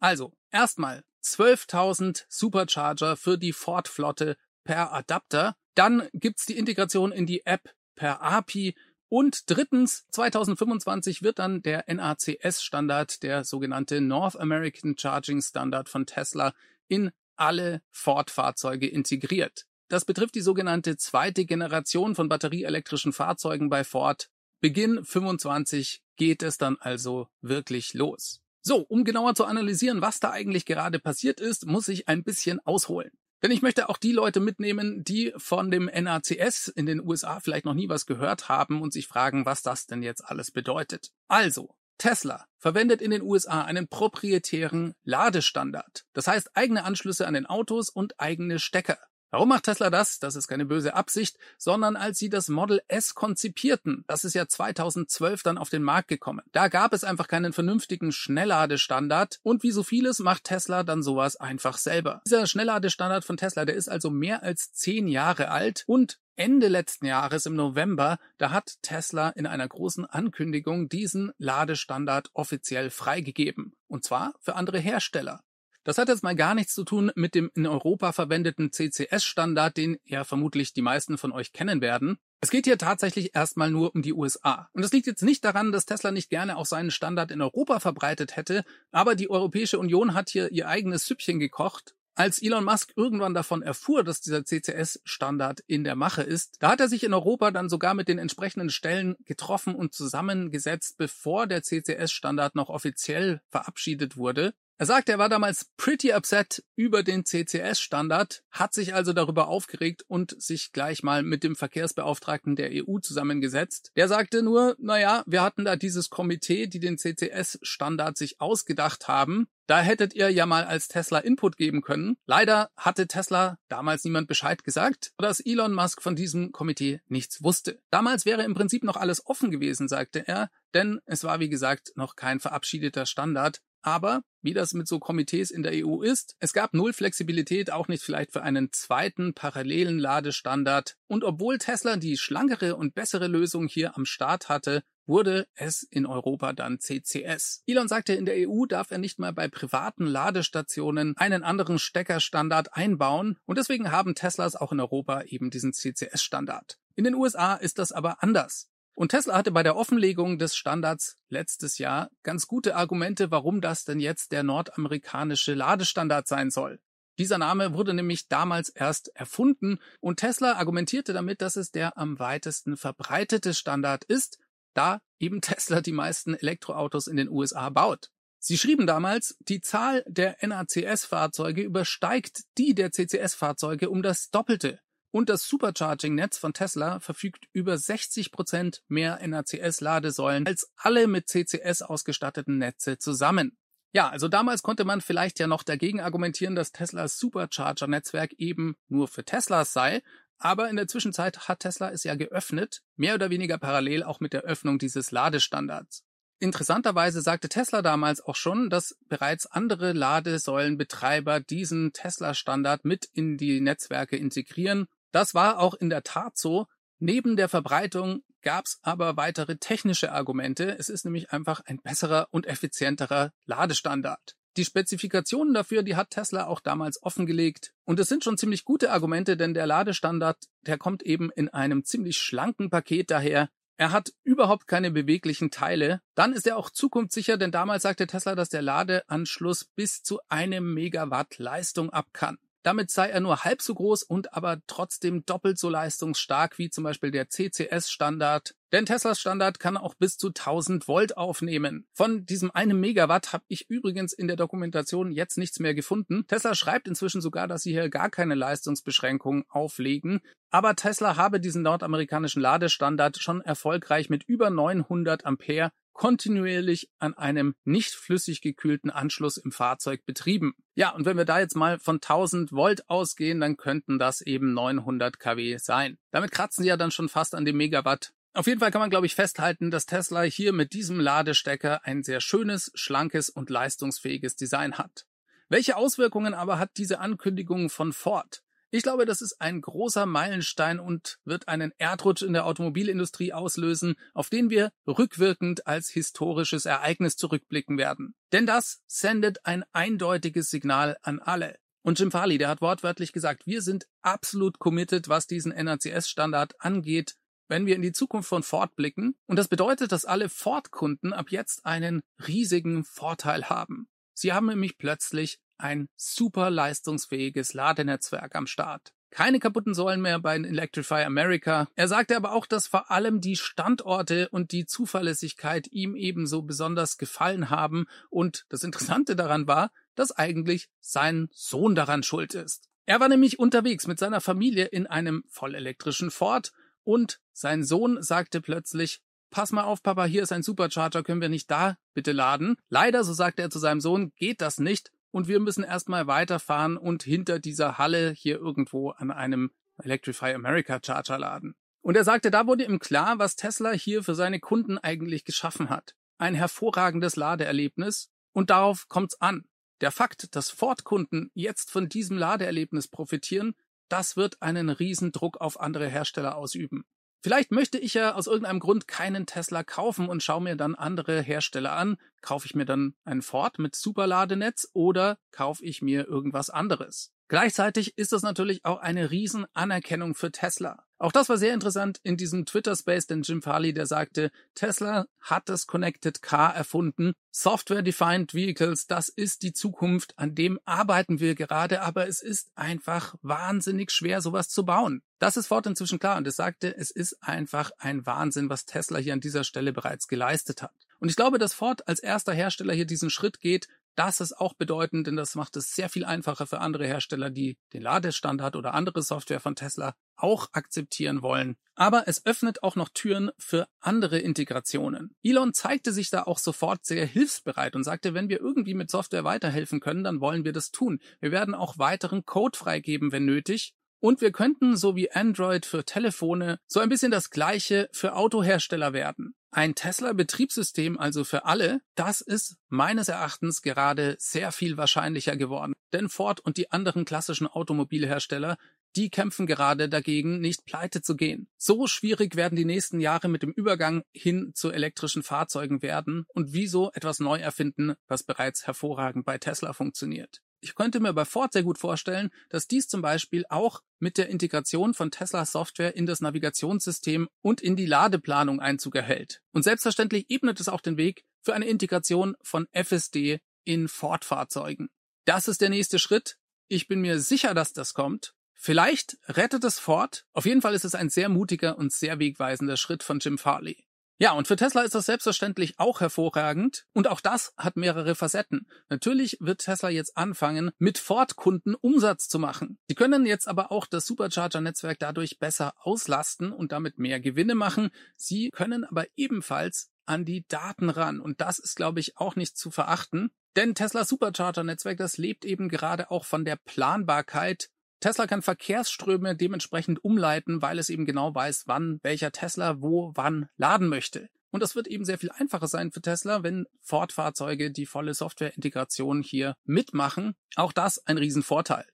Also, erstmal 12.000 Supercharger für die Ford-Flotte per Adapter. Dann gibt's die Integration in die App per API und drittens, 2025 wird dann der NACS-Standard, der sogenannte North American Charging Standard von Tesla, in alle Ford-Fahrzeuge integriert. Das betrifft die sogenannte zweite Generation von batterieelektrischen Fahrzeugen bei Ford. Beginn 25 geht es dann also wirklich los. So, um genauer zu analysieren, was da eigentlich gerade passiert ist, muss ich ein bisschen ausholen. Denn ich möchte auch die Leute mitnehmen, die von dem NACS in den USA vielleicht noch nie was gehört haben und sich fragen, was das denn jetzt alles bedeutet. Also, Tesla verwendet in den USA einen proprietären Ladestandard. Das heißt eigene Anschlüsse an den Autos und eigene Stecker. Warum macht Tesla das? Das ist keine böse Absicht, sondern als sie das Model S konzipierten, das ist ja 2012 dann auf den Markt gekommen. Da gab es einfach keinen vernünftigen Schnellladestandard und wie so vieles macht Tesla dann sowas einfach selber. Dieser Schnellladestandard von Tesla, der ist also mehr als zehn Jahre alt und Ende letzten Jahres im November, da hat Tesla in einer großen Ankündigung diesen Ladestandard offiziell freigegeben. Und zwar für andere Hersteller. Das hat jetzt mal gar nichts zu tun mit dem in Europa verwendeten CCS-Standard, den ja vermutlich die meisten von euch kennen werden. Es geht hier tatsächlich erstmal nur um die USA. Und das liegt jetzt nicht daran, dass Tesla nicht gerne auch seinen Standard in Europa verbreitet hätte, aber die Europäische Union hat hier ihr eigenes Süppchen gekocht als Elon Musk irgendwann davon erfuhr, dass dieser CCS-Standard in der Mache ist, da hat er sich in Europa dann sogar mit den entsprechenden Stellen getroffen und zusammengesetzt, bevor der CCS-Standard noch offiziell verabschiedet wurde. Er sagt, er war damals pretty upset über den CCS-Standard, hat sich also darüber aufgeregt und sich gleich mal mit dem Verkehrsbeauftragten der EU zusammengesetzt. Der sagte nur, naja, wir hatten da dieses Komitee, die den CCS-Standard sich ausgedacht haben. Da hättet ihr ja mal als Tesla Input geben können. Leider hatte Tesla damals niemand Bescheid gesagt, dass Elon Musk von diesem Komitee nichts wusste. Damals wäre im Prinzip noch alles offen gewesen, sagte er, denn es war wie gesagt noch kein verabschiedeter Standard. Aber wie das mit so Komitees in der EU ist, es gab null Flexibilität, auch nicht vielleicht für einen zweiten parallelen Ladestandard. Und obwohl Tesla die schlankere und bessere Lösung hier am Start hatte, wurde es in Europa dann CCS. Elon sagte, in der EU darf er nicht mal bei privaten Ladestationen einen anderen Steckerstandard einbauen und deswegen haben Teslas auch in Europa eben diesen CCS-Standard. In den USA ist das aber anders. Und Tesla hatte bei der Offenlegung des Standards letztes Jahr ganz gute Argumente, warum das denn jetzt der nordamerikanische Ladestandard sein soll. Dieser Name wurde nämlich damals erst erfunden und Tesla argumentierte damit, dass es der am weitesten verbreitete Standard ist, da eben Tesla die meisten Elektroautos in den USA baut. Sie schrieben damals, die Zahl der NACS-Fahrzeuge übersteigt die der CCS-Fahrzeuge um das Doppelte. Und das Supercharging-Netz von Tesla verfügt über 60 Prozent mehr NACS-Ladesäulen als alle mit CCS ausgestatteten Netze zusammen. Ja, also damals konnte man vielleicht ja noch dagegen argumentieren, dass Teslas Supercharger-Netzwerk eben nur für Teslas sei, aber in der Zwischenzeit hat Tesla es ja geöffnet, mehr oder weniger parallel auch mit der Öffnung dieses Ladestandards. Interessanterweise sagte Tesla damals auch schon, dass bereits andere Ladesäulenbetreiber diesen Tesla-Standard mit in die Netzwerke integrieren das war auch in der Tat so. Neben der Verbreitung gab es aber weitere technische Argumente. Es ist nämlich einfach ein besserer und effizienterer Ladestandard. Die Spezifikationen dafür, die hat Tesla auch damals offengelegt. Und es sind schon ziemlich gute Argumente, denn der Ladestandard, der kommt eben in einem ziemlich schlanken Paket daher. Er hat überhaupt keine beweglichen Teile. Dann ist er auch zukunftssicher, denn damals sagte Tesla, dass der Ladeanschluss bis zu einem Megawatt Leistung ab kann. Damit sei er nur halb so groß und aber trotzdem doppelt so leistungsstark wie zum Beispiel der CCS-Standard. Denn Teslas Standard kann auch bis zu 1000 Volt aufnehmen. Von diesem einem Megawatt habe ich übrigens in der Dokumentation jetzt nichts mehr gefunden. Tesla schreibt inzwischen sogar, dass sie hier gar keine Leistungsbeschränkungen auflegen. Aber Tesla habe diesen nordamerikanischen Ladestandard schon erfolgreich mit über 900 Ampere kontinuierlich an einem nicht flüssig gekühlten Anschluss im Fahrzeug betrieben. Ja, und wenn wir da jetzt mal von 1000 Volt ausgehen, dann könnten das eben 900 kW sein. Damit kratzen sie ja dann schon fast an dem Megawatt. Auf jeden Fall kann man, glaube ich, festhalten, dass Tesla hier mit diesem Ladestecker ein sehr schönes, schlankes und leistungsfähiges Design hat. Welche Auswirkungen aber hat diese Ankündigung von Ford? Ich glaube, das ist ein großer Meilenstein und wird einen Erdrutsch in der Automobilindustrie auslösen, auf den wir rückwirkend als historisches Ereignis zurückblicken werden. Denn das sendet ein eindeutiges Signal an alle. Und Jim Farley, der hat wortwörtlich gesagt, wir sind absolut committed, was diesen NACS-Standard angeht, wenn wir in die Zukunft von Ford blicken. Und das bedeutet, dass alle Ford-Kunden ab jetzt einen riesigen Vorteil haben. Sie haben nämlich plötzlich ein super leistungsfähiges Ladenetzwerk am Start. Keine kaputten Säulen mehr bei Electrify America. Er sagte aber auch, dass vor allem die Standorte und die Zuverlässigkeit ihm ebenso besonders gefallen haben. Und das Interessante daran war, dass eigentlich sein Sohn daran schuld ist. Er war nämlich unterwegs mit seiner Familie in einem vollelektrischen Ford und sein Sohn sagte plötzlich, pass mal auf, Papa, hier ist ein Supercharger, können wir nicht da bitte laden? Leider, so sagte er zu seinem Sohn, geht das nicht und wir müssen erstmal weiterfahren und hinter dieser Halle hier irgendwo an einem Electrify America Charger laden. Und er sagte, da wurde ihm klar, was Tesla hier für seine Kunden eigentlich geschaffen hat. Ein hervorragendes Ladeerlebnis und darauf kommt's an. Der Fakt, dass Ford-Kunden jetzt von diesem Ladeerlebnis profitieren, das wird einen riesen Druck auf andere Hersteller ausüben. Vielleicht möchte ich ja aus irgendeinem Grund keinen Tesla kaufen und schaue mir dann andere Hersteller an. Kaufe ich mir dann einen Ford mit Superladenetz oder kaufe ich mir irgendwas anderes? Gleichzeitig ist das natürlich auch eine Riesenanerkennung für Tesla. Auch das war sehr interessant in diesem Twitter-Space, denn Jim Farley, der sagte, Tesla hat das Connected Car erfunden. Software-Defined Vehicles, das ist die Zukunft, an dem arbeiten wir gerade, aber es ist einfach wahnsinnig schwer, sowas zu bauen. Das ist Ford inzwischen klar und es sagte, es ist einfach ein Wahnsinn, was Tesla hier an dieser Stelle bereits geleistet hat. Und ich glaube, dass Ford als erster Hersteller hier diesen Schritt geht, das ist auch bedeutend, denn das macht es sehr viel einfacher für andere Hersteller, die den Ladestandard oder andere Software von Tesla auch akzeptieren wollen. Aber es öffnet auch noch Türen für andere Integrationen. Elon zeigte sich da auch sofort sehr hilfsbereit und sagte, wenn wir irgendwie mit Software weiterhelfen können, dann wollen wir das tun. Wir werden auch weiteren Code freigeben, wenn nötig. Und wir könnten, so wie Android für Telefone, so ein bisschen das gleiche für Autohersteller werden. Ein Tesla-Betriebssystem also für alle, das ist meines Erachtens gerade sehr viel wahrscheinlicher geworden. Denn Ford und die anderen klassischen Automobilhersteller, die kämpfen gerade dagegen, nicht pleite zu gehen. So schwierig werden die nächsten Jahre mit dem Übergang hin zu elektrischen Fahrzeugen werden und wieso etwas neu erfinden, was bereits hervorragend bei Tesla funktioniert. Ich könnte mir bei Ford sehr gut vorstellen, dass dies zum Beispiel auch mit der Integration von Tesla Software in das Navigationssystem und in die Ladeplanung Einzug erhält. Und selbstverständlich ebnet es auch den Weg für eine Integration von FSD in Ford-Fahrzeugen. Das ist der nächste Schritt. Ich bin mir sicher, dass das kommt. Vielleicht rettet es Ford. Auf jeden Fall ist es ein sehr mutiger und sehr wegweisender Schritt von Jim Farley. Ja, und für Tesla ist das selbstverständlich auch hervorragend. Und auch das hat mehrere Facetten. Natürlich wird Tesla jetzt anfangen, mit Ford-Kunden Umsatz zu machen. Sie können jetzt aber auch das Supercharger-Netzwerk dadurch besser auslasten und damit mehr Gewinne machen. Sie können aber ebenfalls an die Daten ran. Und das ist, glaube ich, auch nicht zu verachten. Denn Tesla Supercharger Netzwerk, das lebt eben gerade auch von der Planbarkeit Tesla kann Verkehrsströme dementsprechend umleiten, weil es eben genau weiß, wann welcher Tesla wo wann laden möchte. Und das wird eben sehr viel einfacher sein für Tesla, wenn Ford-Fahrzeuge die volle Softwareintegration hier mitmachen. Auch das ein Riesenvorteil.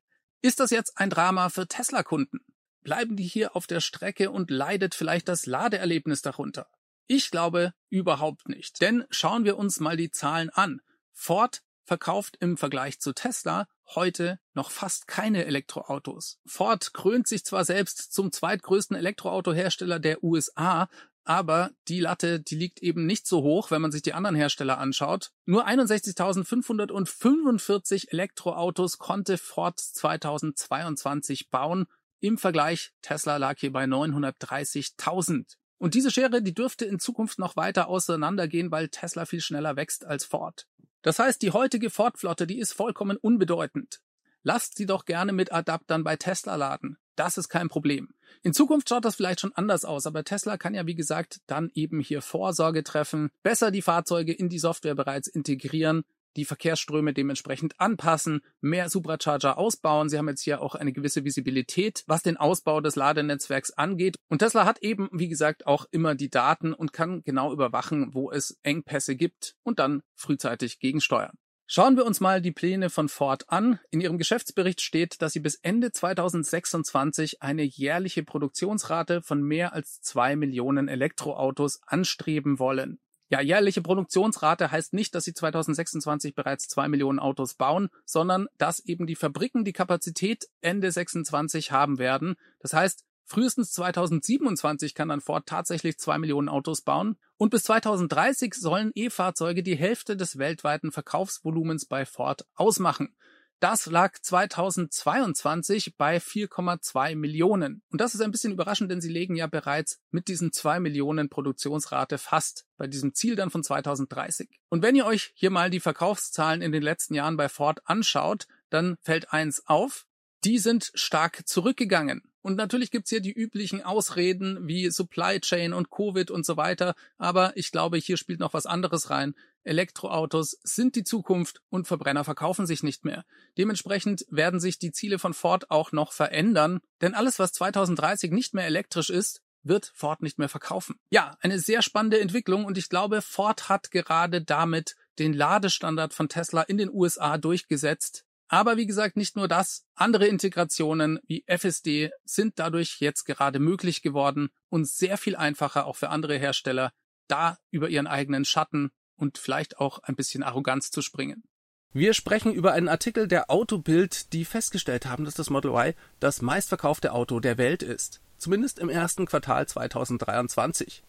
Ist das jetzt ein Drama für Tesla-Kunden? Bleiben die hier auf der Strecke und leidet vielleicht das Ladeerlebnis darunter? Ich glaube überhaupt nicht. Denn schauen wir uns mal die Zahlen an. Ford verkauft im Vergleich zu Tesla heute noch fast keine Elektroautos. Ford krönt sich zwar selbst zum zweitgrößten Elektroautohersteller der USA, aber die Latte, die liegt eben nicht so hoch, wenn man sich die anderen Hersteller anschaut. Nur 61.545 Elektroautos konnte Ford 2022 bauen. Im Vergleich, Tesla lag hier bei 930.000. Und diese Schere, die dürfte in Zukunft noch weiter auseinandergehen, weil Tesla viel schneller wächst als Ford. Das heißt, die heutige Ford-Flotte, die ist vollkommen unbedeutend. Lasst sie doch gerne mit Adaptern bei Tesla laden. Das ist kein Problem. In Zukunft schaut das vielleicht schon anders aus, aber Tesla kann ja wie gesagt dann eben hier Vorsorge treffen, besser die Fahrzeuge in die Software bereits integrieren die Verkehrsströme dementsprechend anpassen, mehr Supercharger ausbauen. Sie haben jetzt hier auch eine gewisse Visibilität, was den Ausbau des Ladenetzwerks angeht. Und Tesla hat eben, wie gesagt, auch immer die Daten und kann genau überwachen, wo es Engpässe gibt und dann frühzeitig gegensteuern. Schauen wir uns mal die Pläne von Ford an. In ihrem Geschäftsbericht steht, dass sie bis Ende 2026 eine jährliche Produktionsrate von mehr als zwei Millionen Elektroautos anstreben wollen. Ja, jährliche Produktionsrate heißt nicht, dass sie 2026 bereits zwei Millionen Autos bauen, sondern dass eben die Fabriken die Kapazität Ende 26 haben werden. Das heißt, Frühestens 2027 kann dann Ford tatsächlich zwei Millionen Autos bauen und bis 2030 sollen E-Fahrzeuge die Hälfte des weltweiten Verkaufsvolumens bei Ford ausmachen. Das lag 2022 bei 4,2 Millionen. Und das ist ein bisschen überraschend, denn sie legen ja bereits mit diesen 2 Millionen Produktionsrate fast bei diesem Ziel dann von 2030. Und wenn ihr euch hier mal die Verkaufszahlen in den letzten Jahren bei Ford anschaut, dann fällt eins auf, die sind stark zurückgegangen. Und natürlich gibt's hier die üblichen Ausreden wie Supply Chain und Covid und so weiter, aber ich glaube, hier spielt noch was anderes rein. Elektroautos sind die Zukunft und Verbrenner verkaufen sich nicht mehr. Dementsprechend werden sich die Ziele von Ford auch noch verändern, denn alles, was 2030 nicht mehr elektrisch ist, wird Ford nicht mehr verkaufen. Ja, eine sehr spannende Entwicklung und ich glaube, Ford hat gerade damit den Ladestandard von Tesla in den USA durchgesetzt, aber wie gesagt, nicht nur das, andere Integrationen wie FSD sind dadurch jetzt gerade möglich geworden und sehr viel einfacher auch für andere Hersteller, da über ihren eigenen Schatten und vielleicht auch ein bisschen Arroganz zu springen. Wir sprechen über einen Artikel der Autobild, die festgestellt haben, dass das Model Y das meistverkaufte Auto der Welt ist. Zumindest im ersten Quartal 2023.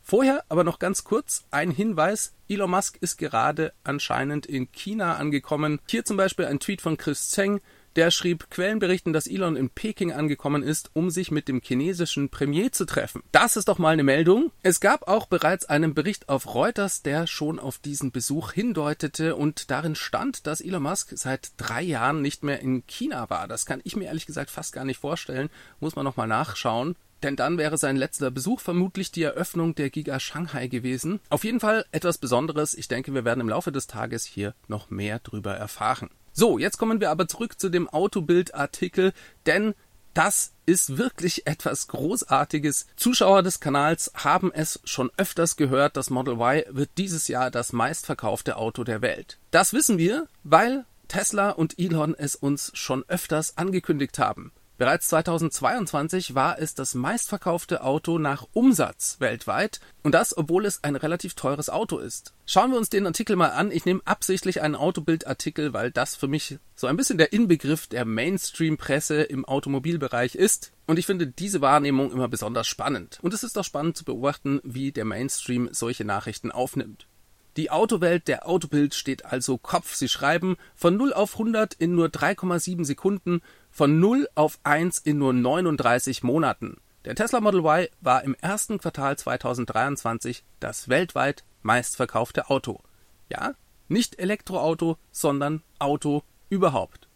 Vorher aber noch ganz kurz ein Hinweis. Elon Musk ist gerade anscheinend in China angekommen. Hier zum Beispiel ein Tweet von Chris Zeng, der schrieb, Quellen berichten, dass Elon in Peking angekommen ist, um sich mit dem chinesischen Premier zu treffen. Das ist doch mal eine Meldung. Es gab auch bereits einen Bericht auf Reuters, der schon auf diesen Besuch hindeutete und darin stand, dass Elon Musk seit drei Jahren nicht mehr in China war. Das kann ich mir ehrlich gesagt fast gar nicht vorstellen. Muss man nochmal nachschauen denn dann wäre sein letzter Besuch vermutlich die Eröffnung der Giga Shanghai gewesen. Auf jeden Fall etwas Besonderes. Ich denke, wir werden im Laufe des Tages hier noch mehr drüber erfahren. So, jetzt kommen wir aber zurück zu dem Autobild-Artikel, denn das ist wirklich etwas Großartiges. Zuschauer des Kanals haben es schon öfters gehört, das Model Y wird dieses Jahr das meistverkaufte Auto der Welt. Das wissen wir, weil Tesla und Elon es uns schon öfters angekündigt haben. Bereits 2022 war es das meistverkaufte Auto nach Umsatz weltweit und das, obwohl es ein relativ teures Auto ist. Schauen wir uns den Artikel mal an. Ich nehme absichtlich einen Autobildartikel, weil das für mich so ein bisschen der Inbegriff der Mainstream-Presse im Automobilbereich ist. Und ich finde diese Wahrnehmung immer besonders spannend. Und es ist auch spannend zu beobachten, wie der Mainstream solche Nachrichten aufnimmt. Die Autowelt der Autobild steht also Kopf. Sie schreiben von 0 auf 100 in nur 3,7 Sekunden, von 0 auf 1 in nur 39 Monaten. Der Tesla Model Y war im ersten Quartal 2023 das weltweit meistverkaufte Auto. Ja, nicht Elektroauto, sondern Auto überhaupt.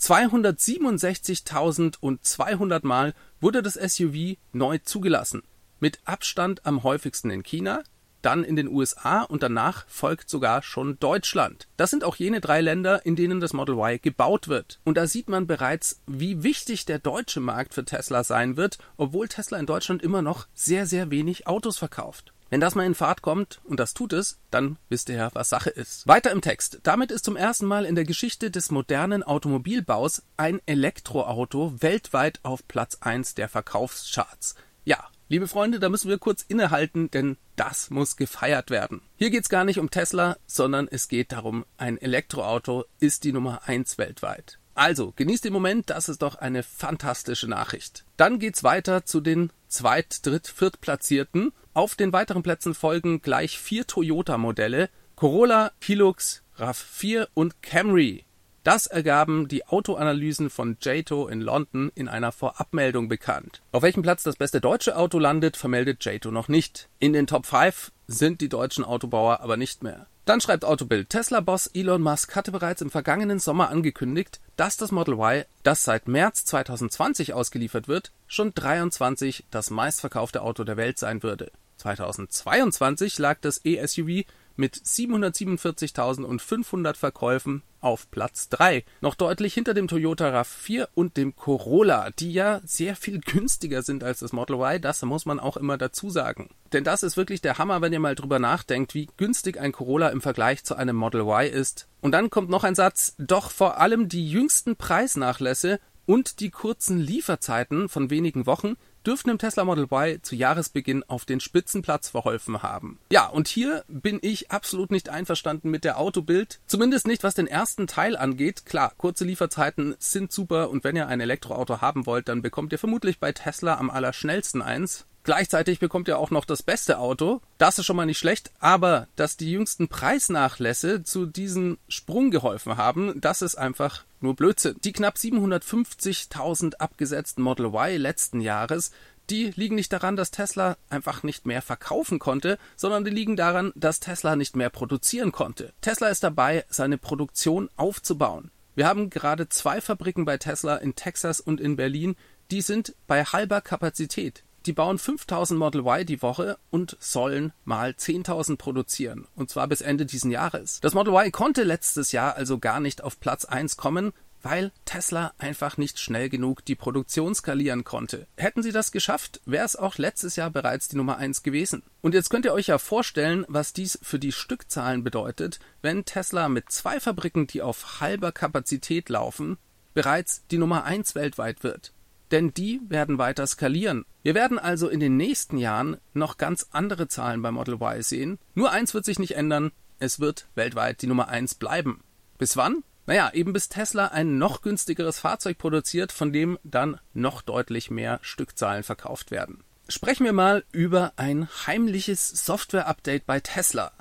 267.200 Mal wurde das SUV neu zugelassen. Mit Abstand am häufigsten in China, dann in den USA und danach folgt sogar schon Deutschland. Das sind auch jene drei Länder, in denen das Model Y gebaut wird. Und da sieht man bereits, wie wichtig der deutsche Markt für Tesla sein wird, obwohl Tesla in Deutschland immer noch sehr, sehr wenig Autos verkauft. Wenn das mal in Fahrt kommt, und das tut es, dann wisst ihr ja, was Sache ist. Weiter im Text. Damit ist zum ersten Mal in der Geschichte des modernen Automobilbaus ein Elektroauto weltweit auf Platz 1 der Verkaufscharts. Ja, Liebe Freunde, da müssen wir kurz innehalten, denn das muss gefeiert werden. Hier geht's gar nicht um Tesla, sondern es geht darum, ein Elektroauto ist die Nummer eins weltweit. Also, genießt den Moment, das ist doch eine fantastische Nachricht. Dann geht's weiter zu den zweit-, dritt-, viertplatzierten. Auf den weiteren Plätzen folgen gleich vier Toyota-Modelle, Corolla, Hilux, RAV4 und Camry. Das ergaben die Autoanalysen von Jato in London in einer Vorabmeldung bekannt. Auf welchem Platz das beste deutsche Auto landet, vermeldet Jato noch nicht. In den Top 5 sind die deutschen Autobauer aber nicht mehr. Dann schreibt Autobild, Tesla-Boss Elon Musk hatte bereits im vergangenen Sommer angekündigt, dass das Model Y, das seit März 2020 ausgeliefert wird, schon 23 das meistverkaufte Auto der Welt sein würde. 2022 lag das E-SUV mit 747.500 Verkäufen auf Platz 3, noch deutlich hinter dem Toyota RAV4 und dem Corolla, die ja sehr viel günstiger sind als das Model Y, das muss man auch immer dazu sagen. Denn das ist wirklich der Hammer, wenn ihr mal drüber nachdenkt, wie günstig ein Corolla im Vergleich zu einem Model Y ist. Und dann kommt noch ein Satz, doch vor allem die jüngsten Preisnachlässe und die kurzen Lieferzeiten von wenigen Wochen dürften dem Tesla Model Y zu Jahresbeginn auf den Spitzenplatz verholfen haben. Ja, und hier bin ich absolut nicht einverstanden mit der Autobild. Zumindest nicht, was den ersten Teil angeht. Klar, kurze Lieferzeiten sind super und wenn ihr ein Elektroauto haben wollt, dann bekommt ihr vermutlich bei Tesla am allerschnellsten eins. Gleichzeitig bekommt ihr auch noch das beste Auto. Das ist schon mal nicht schlecht, aber dass die jüngsten Preisnachlässe zu diesem Sprung geholfen haben, das ist einfach nur Blödsinn. Die knapp 750.000 abgesetzten Model Y letzten Jahres die liegen nicht daran, dass Tesla einfach nicht mehr verkaufen konnte, sondern die liegen daran, dass Tesla nicht mehr produzieren konnte. Tesla ist dabei, seine Produktion aufzubauen. Wir haben gerade zwei Fabriken bei Tesla in Texas und in Berlin, die sind bei halber Kapazität. Die bauen 5000 Model Y die Woche und sollen mal 10.000 produzieren. Und zwar bis Ende diesen Jahres. Das Model Y konnte letztes Jahr also gar nicht auf Platz 1 kommen, weil Tesla einfach nicht schnell genug die Produktion skalieren konnte. Hätten sie das geschafft, wäre es auch letztes Jahr bereits die Nummer 1 gewesen. Und jetzt könnt ihr euch ja vorstellen, was dies für die Stückzahlen bedeutet, wenn Tesla mit zwei Fabriken, die auf halber Kapazität laufen, bereits die Nummer 1 weltweit wird denn die werden weiter skalieren. Wir werden also in den nächsten Jahren noch ganz andere Zahlen bei Model Y sehen. Nur eins wird sich nicht ändern, es wird weltweit die Nummer eins bleiben. Bis wann? Naja, eben bis Tesla ein noch günstigeres Fahrzeug produziert, von dem dann noch deutlich mehr Stückzahlen verkauft werden. Sprechen wir mal über ein heimliches Software-Update bei Tesla.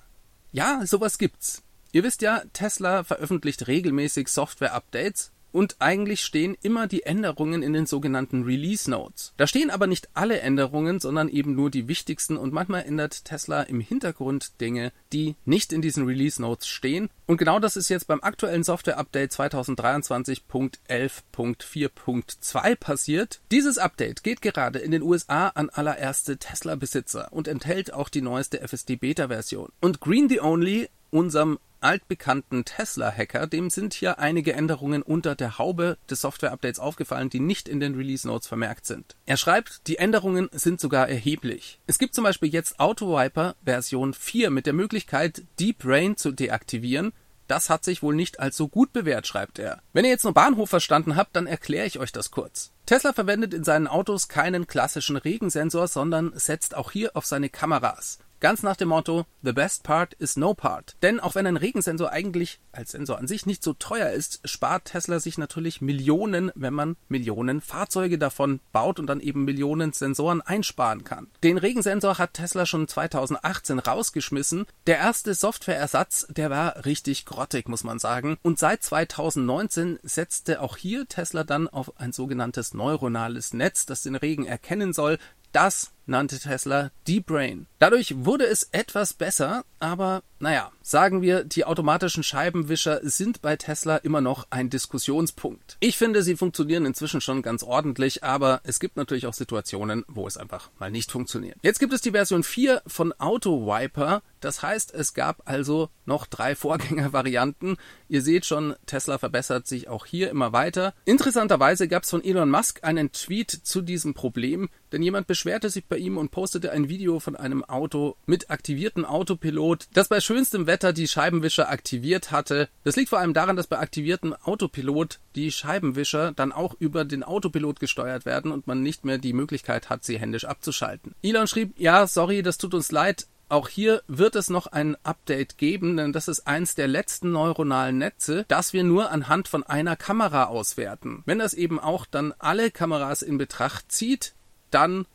Ja, sowas gibt's. Ihr wisst ja, Tesla veröffentlicht regelmäßig Software-Updates und eigentlich stehen immer die Änderungen in den sogenannten Release Notes. Da stehen aber nicht alle Änderungen, sondern eben nur die wichtigsten und manchmal ändert Tesla im Hintergrund Dinge, die nicht in diesen Release Notes stehen. Und genau das ist jetzt beim aktuellen Software Update 2023.11.4.2 passiert. Dieses Update geht gerade in den USA an allererste Tesla-Besitzer und enthält auch die neueste FSD Beta Version. Und Green the Only unserem altbekannten Tesla-Hacker, dem sind hier einige Änderungen unter der Haube des Software-Updates aufgefallen, die nicht in den Release Notes vermerkt sind. Er schreibt, die Änderungen sind sogar erheblich. Es gibt zum Beispiel jetzt AutoWiper Version 4 mit der Möglichkeit, Deep Rain zu deaktivieren. Das hat sich wohl nicht als so gut bewährt, schreibt er. Wenn ihr jetzt nur Bahnhof verstanden habt, dann erkläre ich euch das kurz. Tesla verwendet in seinen Autos keinen klassischen Regensensor, sondern setzt auch hier auf seine Kameras. Ganz nach dem Motto, the best part is no part. Denn auch wenn ein Regensensor eigentlich als Sensor an sich nicht so teuer ist, spart Tesla sich natürlich Millionen, wenn man Millionen Fahrzeuge davon baut und dann eben Millionen Sensoren einsparen kann. Den Regensensor hat Tesla schon 2018 rausgeschmissen. Der erste Softwareersatz, der war richtig grottig, muss man sagen. Und seit 2019 setzte auch hier Tesla dann auf ein sogenanntes neuronales Netz, das den Regen erkennen soll. Das nannte Tesla Deep Brain. Dadurch wurde es etwas besser, aber naja, sagen wir, die automatischen Scheibenwischer sind bei Tesla immer noch ein Diskussionspunkt. Ich finde, sie funktionieren inzwischen schon ganz ordentlich, aber es gibt natürlich auch Situationen, wo es einfach mal nicht funktioniert. Jetzt gibt es die Version 4 von AutoWiper. Das heißt, es gab also noch drei <laughs> Vorgängervarianten. Ihr seht schon, Tesla verbessert sich auch hier immer weiter. Interessanterweise gab es von Elon Musk einen Tweet zu diesem Problem, denn jemand beschwerte sich bei ihm und postete ein Video von einem Auto mit aktiviertem Autopilot, das bei schönstem Wetter die Scheibenwischer aktiviert hatte. Das liegt vor allem daran, dass bei aktiviertem Autopilot die Scheibenwischer dann auch über den Autopilot gesteuert werden und man nicht mehr die Möglichkeit hat, sie händisch abzuschalten. Elon schrieb, ja, sorry, das tut uns leid, auch hier wird es noch ein Update geben, denn das ist eins der letzten neuronalen Netze, das wir nur anhand von einer Kamera auswerten. Wenn das eben auch dann alle Kameras in Betracht zieht, dann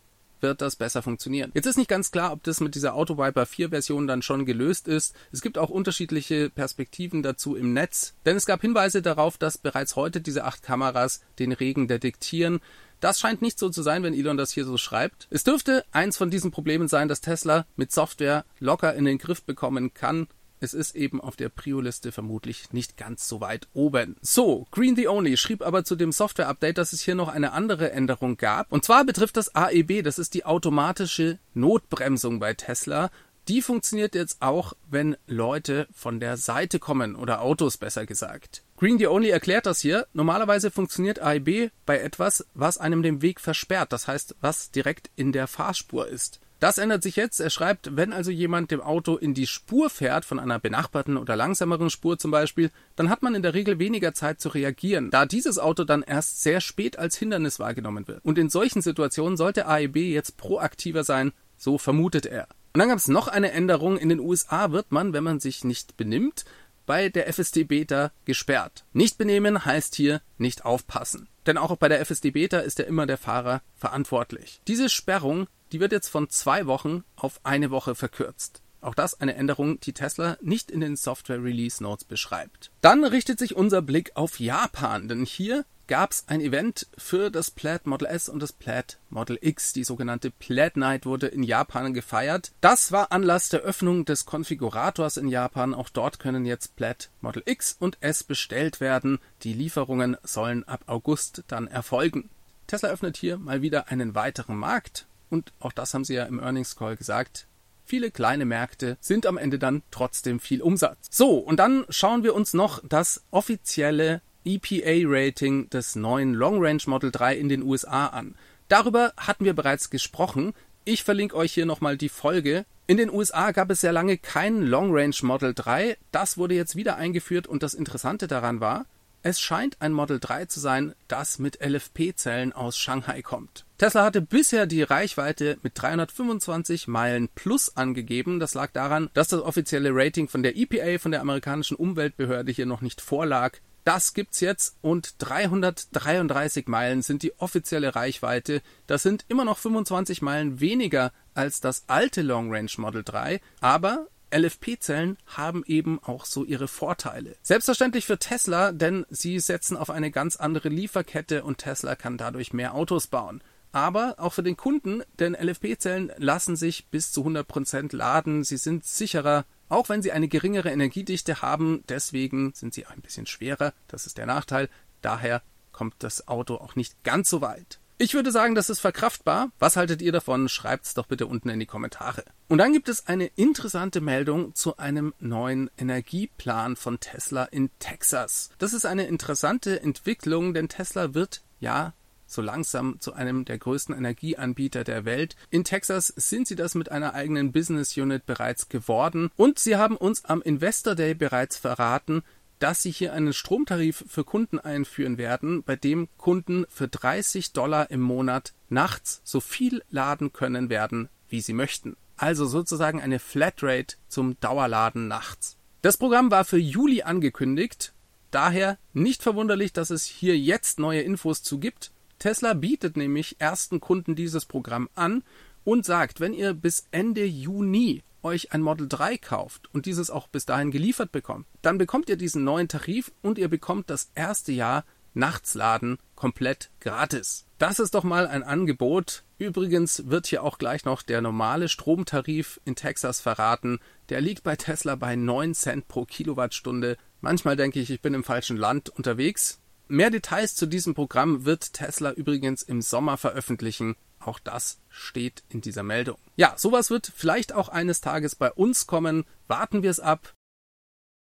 wird das besser funktionieren. Jetzt ist nicht ganz klar, ob das mit dieser AutoViper 4 Version dann schon gelöst ist. Es gibt auch unterschiedliche Perspektiven dazu im Netz, denn es gab Hinweise darauf, dass bereits heute diese acht Kameras den Regen detektieren. Das scheint nicht so zu sein, wenn Elon das hier so schreibt. Es dürfte eins von diesen Problemen sein, dass Tesla mit Software locker in den Griff bekommen kann es ist eben auf der Prio-Liste vermutlich nicht ganz so weit oben. So, Green the Only schrieb aber zu dem Software-Update, dass es hier noch eine andere Änderung gab. Und zwar betrifft das AEB, das ist die automatische Notbremsung bei Tesla. Die funktioniert jetzt auch, wenn Leute von der Seite kommen oder Autos besser gesagt. Green the Only erklärt das hier. Normalerweise funktioniert AEB bei etwas, was einem den Weg versperrt, das heißt, was direkt in der Fahrspur ist. Das ändert sich jetzt. Er schreibt, wenn also jemand dem Auto in die Spur fährt, von einer benachbarten oder langsameren Spur zum Beispiel, dann hat man in der Regel weniger Zeit zu reagieren, da dieses Auto dann erst sehr spät als Hindernis wahrgenommen wird. Und in solchen Situationen sollte AEB jetzt proaktiver sein, so vermutet er. Und dann gab es noch eine Änderung. In den USA wird man, wenn man sich nicht benimmt, bei der FSD Beta gesperrt. Nicht benehmen heißt hier nicht aufpassen. Denn auch bei der FSD Beta ist ja immer der Fahrer verantwortlich. Diese Sperrung, die wird jetzt von zwei Wochen auf eine Woche verkürzt. Auch das eine Änderung, die Tesla nicht in den Software Release Notes beschreibt. Dann richtet sich unser Blick auf Japan, denn hier gab es ein Event für das Plaid Model S und das Plaid Model X. Die sogenannte Plaid Night wurde in Japan gefeiert. Das war Anlass der Öffnung des Konfigurators in Japan. Auch dort können jetzt Plaid Model X und S bestellt werden. Die Lieferungen sollen ab August dann erfolgen. Tesla öffnet hier mal wieder einen weiteren Markt. Und auch das haben sie ja im Earnings Call gesagt. Viele kleine Märkte sind am Ende dann trotzdem viel Umsatz. So, und dann schauen wir uns noch das offizielle EPA-Rating des neuen Long Range Model 3 in den USA an. Darüber hatten wir bereits gesprochen. Ich verlinke euch hier nochmal die Folge. In den USA gab es sehr lange kein Long Range Model 3. Das wurde jetzt wieder eingeführt und das Interessante daran war, es scheint ein Model 3 zu sein, das mit LFP-Zellen aus Shanghai kommt. Tesla hatte bisher die Reichweite mit 325 Meilen plus angegeben. Das lag daran, dass das offizielle Rating von der EPA, von der amerikanischen Umweltbehörde hier noch nicht vorlag. Das gibt's jetzt und 333 Meilen sind die offizielle Reichweite. Das sind immer noch 25 Meilen weniger als das alte Long Range Model 3, aber LFP-Zellen haben eben auch so ihre Vorteile. Selbstverständlich für Tesla, denn sie setzen auf eine ganz andere Lieferkette und Tesla kann dadurch mehr Autos bauen. Aber auch für den Kunden, denn LFP-Zellen lassen sich bis zu 100% laden, sie sind sicherer, auch wenn sie eine geringere Energiedichte haben, deswegen sind sie ein bisschen schwerer, das ist der Nachteil, daher kommt das Auto auch nicht ganz so weit. Ich würde sagen, das ist verkraftbar. Was haltet ihr davon? Schreibt's doch bitte unten in die Kommentare. Und dann gibt es eine interessante Meldung zu einem neuen Energieplan von Tesla in Texas. Das ist eine interessante Entwicklung, denn Tesla wird ja so langsam zu einem der größten Energieanbieter der Welt. In Texas sind sie das mit einer eigenen Business Unit bereits geworden und sie haben uns am Investor Day bereits verraten, dass sie hier einen Stromtarif für Kunden einführen werden, bei dem Kunden für 30 Dollar im Monat nachts so viel laden können werden, wie sie möchten. Also sozusagen eine Flatrate zum Dauerladen nachts. Das Programm war für Juli angekündigt, daher nicht verwunderlich, dass es hier jetzt neue Infos zu gibt. Tesla bietet nämlich ersten Kunden dieses Programm an und sagt, wenn ihr bis Ende Juni euch ein Model 3 kauft und dieses auch bis dahin geliefert bekommt, dann bekommt ihr diesen neuen Tarif und ihr bekommt das erste Jahr Nachtsladen komplett gratis. Das ist doch mal ein Angebot. Übrigens wird hier auch gleich noch der normale Stromtarif in Texas verraten. Der liegt bei Tesla bei 9 Cent pro Kilowattstunde. Manchmal denke ich, ich bin im falschen Land unterwegs. Mehr Details zu diesem Programm wird Tesla übrigens im Sommer veröffentlichen. Auch das steht in dieser Meldung. Ja, sowas wird vielleicht auch eines Tages bei uns kommen. Warten wir es ab.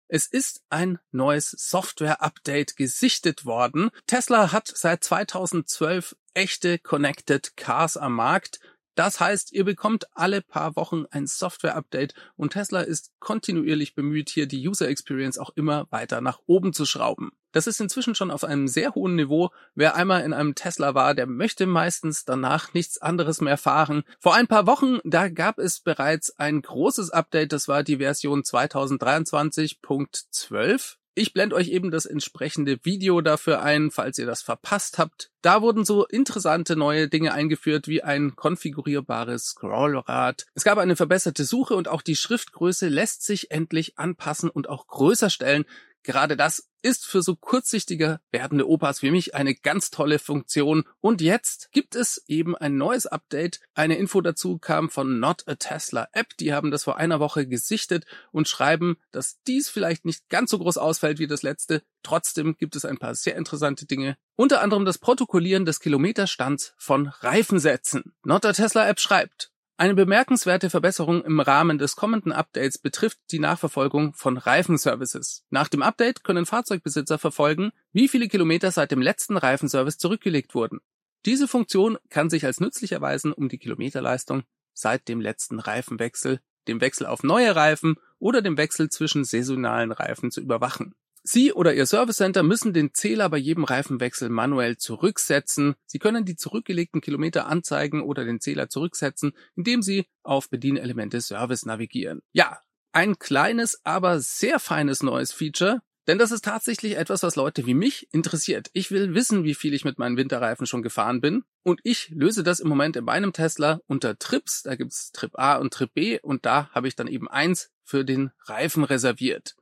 Es ist ein neues Software-Update gesichtet worden. Tesla hat seit 2012 echte Connected Cars am Markt. Das heißt, ihr bekommt alle paar Wochen ein Software-Update und Tesla ist kontinuierlich bemüht, hier die User Experience auch immer weiter nach oben zu schrauben. Das ist inzwischen schon auf einem sehr hohen Niveau. Wer einmal in einem Tesla war, der möchte meistens danach nichts anderes mehr fahren. Vor ein paar Wochen, da gab es bereits ein großes Update, das war die Version 2023.12. Ich blende euch eben das entsprechende Video dafür ein, falls ihr das verpasst habt. Da wurden so interessante neue Dinge eingeführt wie ein konfigurierbares Scrollrad. Es gab eine verbesserte Suche und auch die Schriftgröße lässt sich endlich anpassen und auch größer stellen. Gerade das ist für so kurzsichtige werdende Opas wie mich eine ganz tolle Funktion. Und jetzt gibt es eben ein neues Update. Eine Info dazu kam von Not a Tesla App. Die haben das vor einer Woche gesichtet und schreiben, dass dies vielleicht nicht ganz so groß ausfällt wie das letzte. Trotzdem gibt es ein paar sehr interessante Dinge. Unter anderem das Protokollieren des Kilometerstands von Reifensätzen. Not a Tesla App schreibt, eine bemerkenswerte Verbesserung im Rahmen des kommenden Updates betrifft die Nachverfolgung von Reifenservices. Nach dem Update können Fahrzeugbesitzer verfolgen, wie viele Kilometer seit dem letzten Reifenservice zurückgelegt wurden. Diese Funktion kann sich als nützlich erweisen, um die Kilometerleistung seit dem letzten Reifenwechsel, dem Wechsel auf neue Reifen oder dem Wechsel zwischen saisonalen Reifen zu überwachen. Sie oder Ihr Service Center müssen den Zähler bei jedem Reifenwechsel manuell zurücksetzen. Sie können die zurückgelegten Kilometer anzeigen oder den Zähler zurücksetzen, indem Sie auf Bedienelemente Service navigieren. Ja, ein kleines, aber sehr feines neues Feature, denn das ist tatsächlich etwas, was Leute wie mich interessiert. Ich will wissen, wie viel ich mit meinen Winterreifen schon gefahren bin. Und ich löse das im Moment in meinem Tesla unter Trips. Da gibt's Trip A und Trip B und da habe ich dann eben eins für den Reifen reserviert.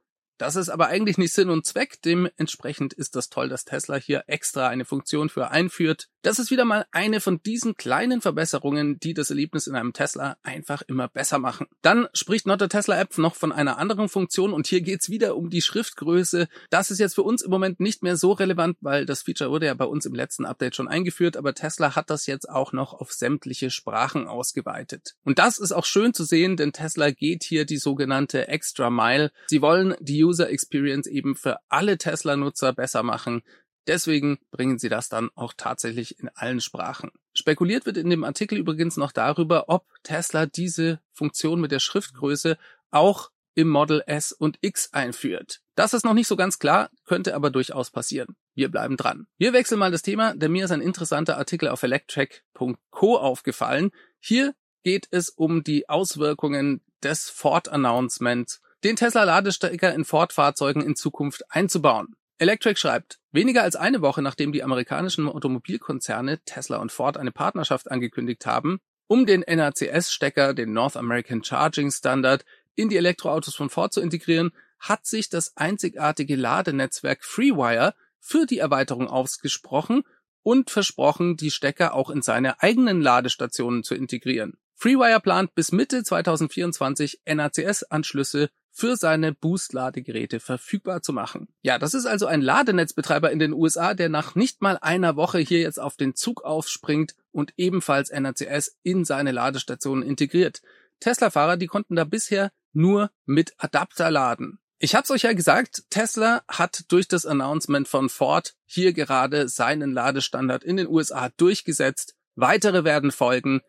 Das ist aber eigentlich nicht Sinn und Zweck. Dementsprechend ist das toll, dass Tesla hier extra eine Funktion für einführt. Das ist wieder mal eine von diesen kleinen Verbesserungen, die das Erlebnis in einem Tesla einfach immer besser machen. Dann spricht Not a Tesla App noch von einer anderen Funktion und hier geht's wieder um die Schriftgröße. Das ist jetzt für uns im Moment nicht mehr so relevant, weil das Feature wurde ja bei uns im letzten Update schon eingeführt, aber Tesla hat das jetzt auch noch auf sämtliche Sprachen ausgeweitet. Und das ist auch schön zu sehen, denn Tesla geht hier die sogenannte Extra Mile. Sie wollen die User Experience eben für alle Tesla-Nutzer besser machen. Deswegen bringen sie das dann auch tatsächlich in allen Sprachen. Spekuliert wird in dem Artikel übrigens noch darüber, ob Tesla diese Funktion mit der Schriftgröße auch im Model S und X einführt. Das ist noch nicht so ganz klar, könnte aber durchaus passieren. Wir bleiben dran. Wir wechseln mal das Thema, denn mir ist ein interessanter Artikel auf electric.co aufgefallen. Hier geht es um die Auswirkungen des Ford Announcement den Tesla-Ladestecker in Ford-Fahrzeugen in Zukunft einzubauen. Electric schreibt, weniger als eine Woche nachdem die amerikanischen Automobilkonzerne Tesla und Ford eine Partnerschaft angekündigt haben, um den NACS-Stecker, den North American Charging Standard, in die Elektroautos von Ford zu integrieren, hat sich das einzigartige Ladenetzwerk FreeWire für die Erweiterung ausgesprochen und versprochen, die Stecker auch in seine eigenen Ladestationen zu integrieren. FreeWire plant bis Mitte 2024 NACS-Anschlüsse für seine Boost-Ladegeräte verfügbar zu machen. Ja, das ist also ein Ladenetzbetreiber in den USA, der nach nicht mal einer Woche hier jetzt auf den Zug aufspringt und ebenfalls NACS in seine Ladestationen integriert. Tesla-Fahrer, die konnten da bisher nur mit Adapter laden. Ich hab's euch ja gesagt, Tesla hat durch das Announcement von Ford hier gerade seinen Ladestandard in den USA durchgesetzt. Weitere werden folgen.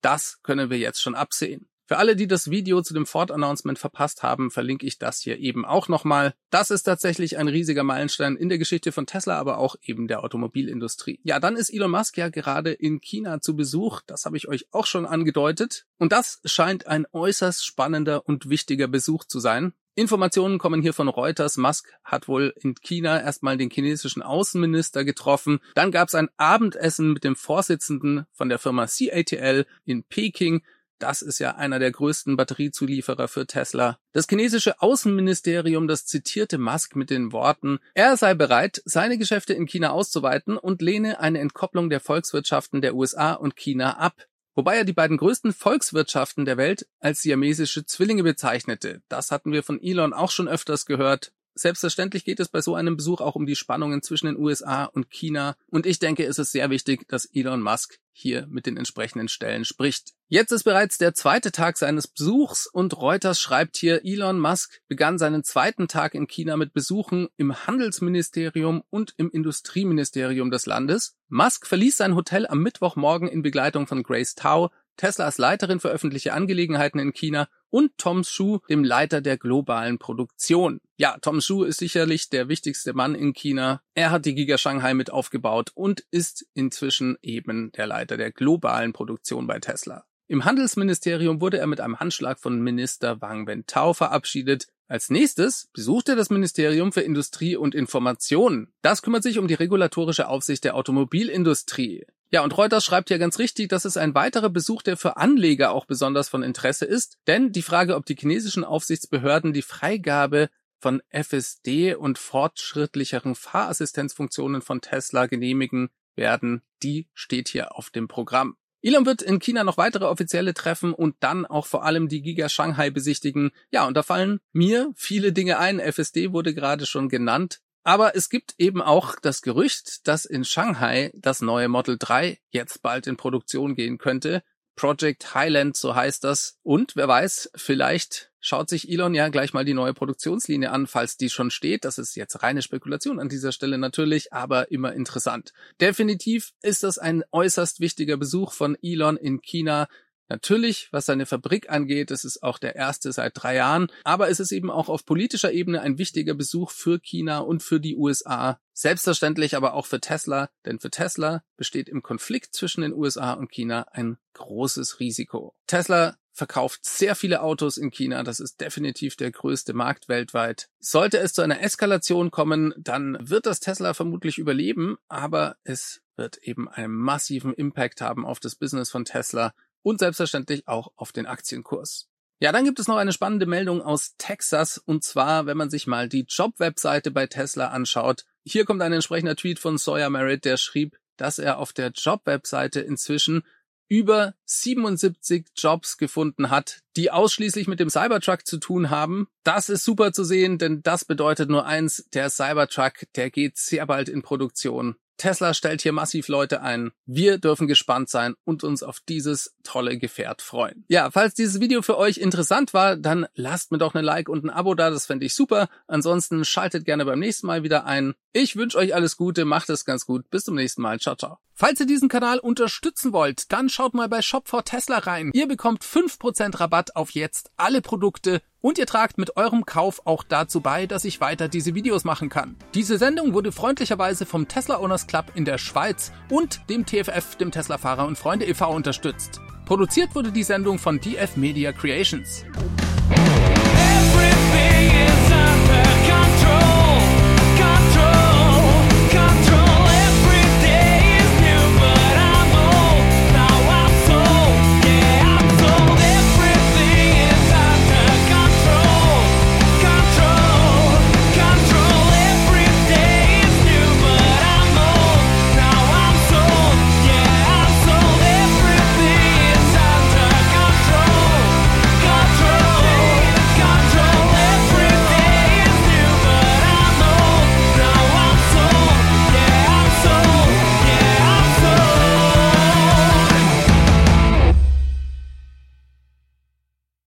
Das können wir jetzt schon absehen. Für alle, die das Video zu dem Ford-Announcement verpasst haben, verlinke ich das hier eben auch nochmal. Das ist tatsächlich ein riesiger Meilenstein in der Geschichte von Tesla, aber auch eben der Automobilindustrie. Ja, dann ist Elon Musk ja gerade in China zu Besuch. Das habe ich euch auch schon angedeutet. Und das scheint ein äußerst spannender und wichtiger Besuch zu sein. Informationen kommen hier von Reuters. Musk hat wohl in China erstmal den chinesischen Außenminister getroffen. Dann gab es ein Abendessen mit dem Vorsitzenden von der Firma CATL in Peking. Das ist ja einer der größten Batteriezulieferer für Tesla. Das chinesische Außenministerium, das zitierte Musk mit den Worten, er sei bereit, seine Geschäfte in China auszuweiten und lehne eine Entkopplung der Volkswirtschaften der USA und China ab wobei er die beiden größten Volkswirtschaften der Welt als siamesische Zwillinge bezeichnete. Das hatten wir von Elon auch schon öfters gehört. Selbstverständlich geht es bei so einem Besuch auch um die Spannungen zwischen den USA und China und ich denke, es ist sehr wichtig, dass Elon Musk hier mit den entsprechenden Stellen spricht. Jetzt ist bereits der zweite Tag seines Besuchs und Reuters schreibt hier, Elon Musk begann seinen zweiten Tag in China mit Besuchen im Handelsministerium und im Industrieministerium des Landes. Musk verließ sein Hotel am Mittwochmorgen in Begleitung von Grace Tao, Teslas Leiterin für öffentliche Angelegenheiten in China und Tom Shu, dem Leiter der globalen Produktion. Ja, Tom Shu ist sicherlich der wichtigste Mann in China. Er hat die Giga Shanghai mit aufgebaut und ist inzwischen eben der Leiter der globalen Produktion bei Tesla. Im Handelsministerium wurde er mit einem Handschlag von Minister Wang Wentao verabschiedet. Als nächstes besucht er das Ministerium für Industrie und Information. Das kümmert sich um die regulatorische Aufsicht der Automobilindustrie. Ja, und Reuters schreibt ja ganz richtig, dass es ein weiterer Besuch, der für Anleger auch besonders von Interesse ist, denn die Frage, ob die chinesischen Aufsichtsbehörden die Freigabe von FSD und fortschrittlicheren Fahrassistenzfunktionen von Tesla genehmigen werden, die steht hier auf dem Programm. Elon wird in China noch weitere offizielle treffen und dann auch vor allem die Giga Shanghai besichtigen. Ja, und da fallen mir viele Dinge ein. FSD wurde gerade schon genannt. Aber es gibt eben auch das Gerücht, dass in Shanghai das neue Model 3 jetzt bald in Produktion gehen könnte. Project Highland, so heißt das. Und wer weiß, vielleicht schaut sich Elon ja gleich mal die neue Produktionslinie an, falls die schon steht. Das ist jetzt reine Spekulation an dieser Stelle natürlich, aber immer interessant. Definitiv ist das ein äußerst wichtiger Besuch von Elon in China. Natürlich, was seine Fabrik angeht, das ist auch der erste seit drei Jahren, aber es ist eben auch auf politischer Ebene ein wichtiger Besuch für China und für die USA. Selbstverständlich aber auch für Tesla, denn für Tesla besteht im Konflikt zwischen den USA und China ein großes Risiko. Tesla verkauft sehr viele Autos in China. Das ist definitiv der größte Markt weltweit. Sollte es zu einer Eskalation kommen, dann wird das Tesla vermutlich überleben, aber es wird eben einen massiven Impact haben auf das Business von Tesla und selbstverständlich auch auf den Aktienkurs. Ja, dann gibt es noch eine spannende Meldung aus Texas und zwar, wenn man sich mal die Job-Webseite bei Tesla anschaut. Hier kommt ein entsprechender Tweet von Sawyer Merritt, der schrieb, dass er auf der Job-Webseite inzwischen über 77 Jobs gefunden hat, die ausschließlich mit dem Cybertruck zu tun haben. Das ist super zu sehen, denn das bedeutet nur eins, der Cybertruck, der geht sehr bald in Produktion. Tesla stellt hier massiv Leute ein. Wir dürfen gespannt sein und uns auf dieses tolle Gefährt freuen. Ja, falls dieses Video für euch interessant war, dann lasst mir doch ein Like und ein Abo da, das fände ich super. Ansonsten schaltet gerne beim nächsten Mal wieder ein. Ich wünsche euch alles Gute, macht es ganz gut. Bis zum nächsten Mal. Ciao, ciao. Falls ihr diesen Kanal unterstützen wollt, dann schaut mal bei Shop for Tesla rein. Ihr bekommt 5% Rabatt auf jetzt alle Produkte und ihr tragt mit eurem Kauf auch dazu bei, dass ich weiter diese Videos machen kann. Diese Sendung wurde freundlicherweise vom Tesla Owners Club in der Schweiz und dem TFF, dem Tesla Fahrer und Freunde e.V. unterstützt. Produziert wurde die Sendung von DF Media Creations.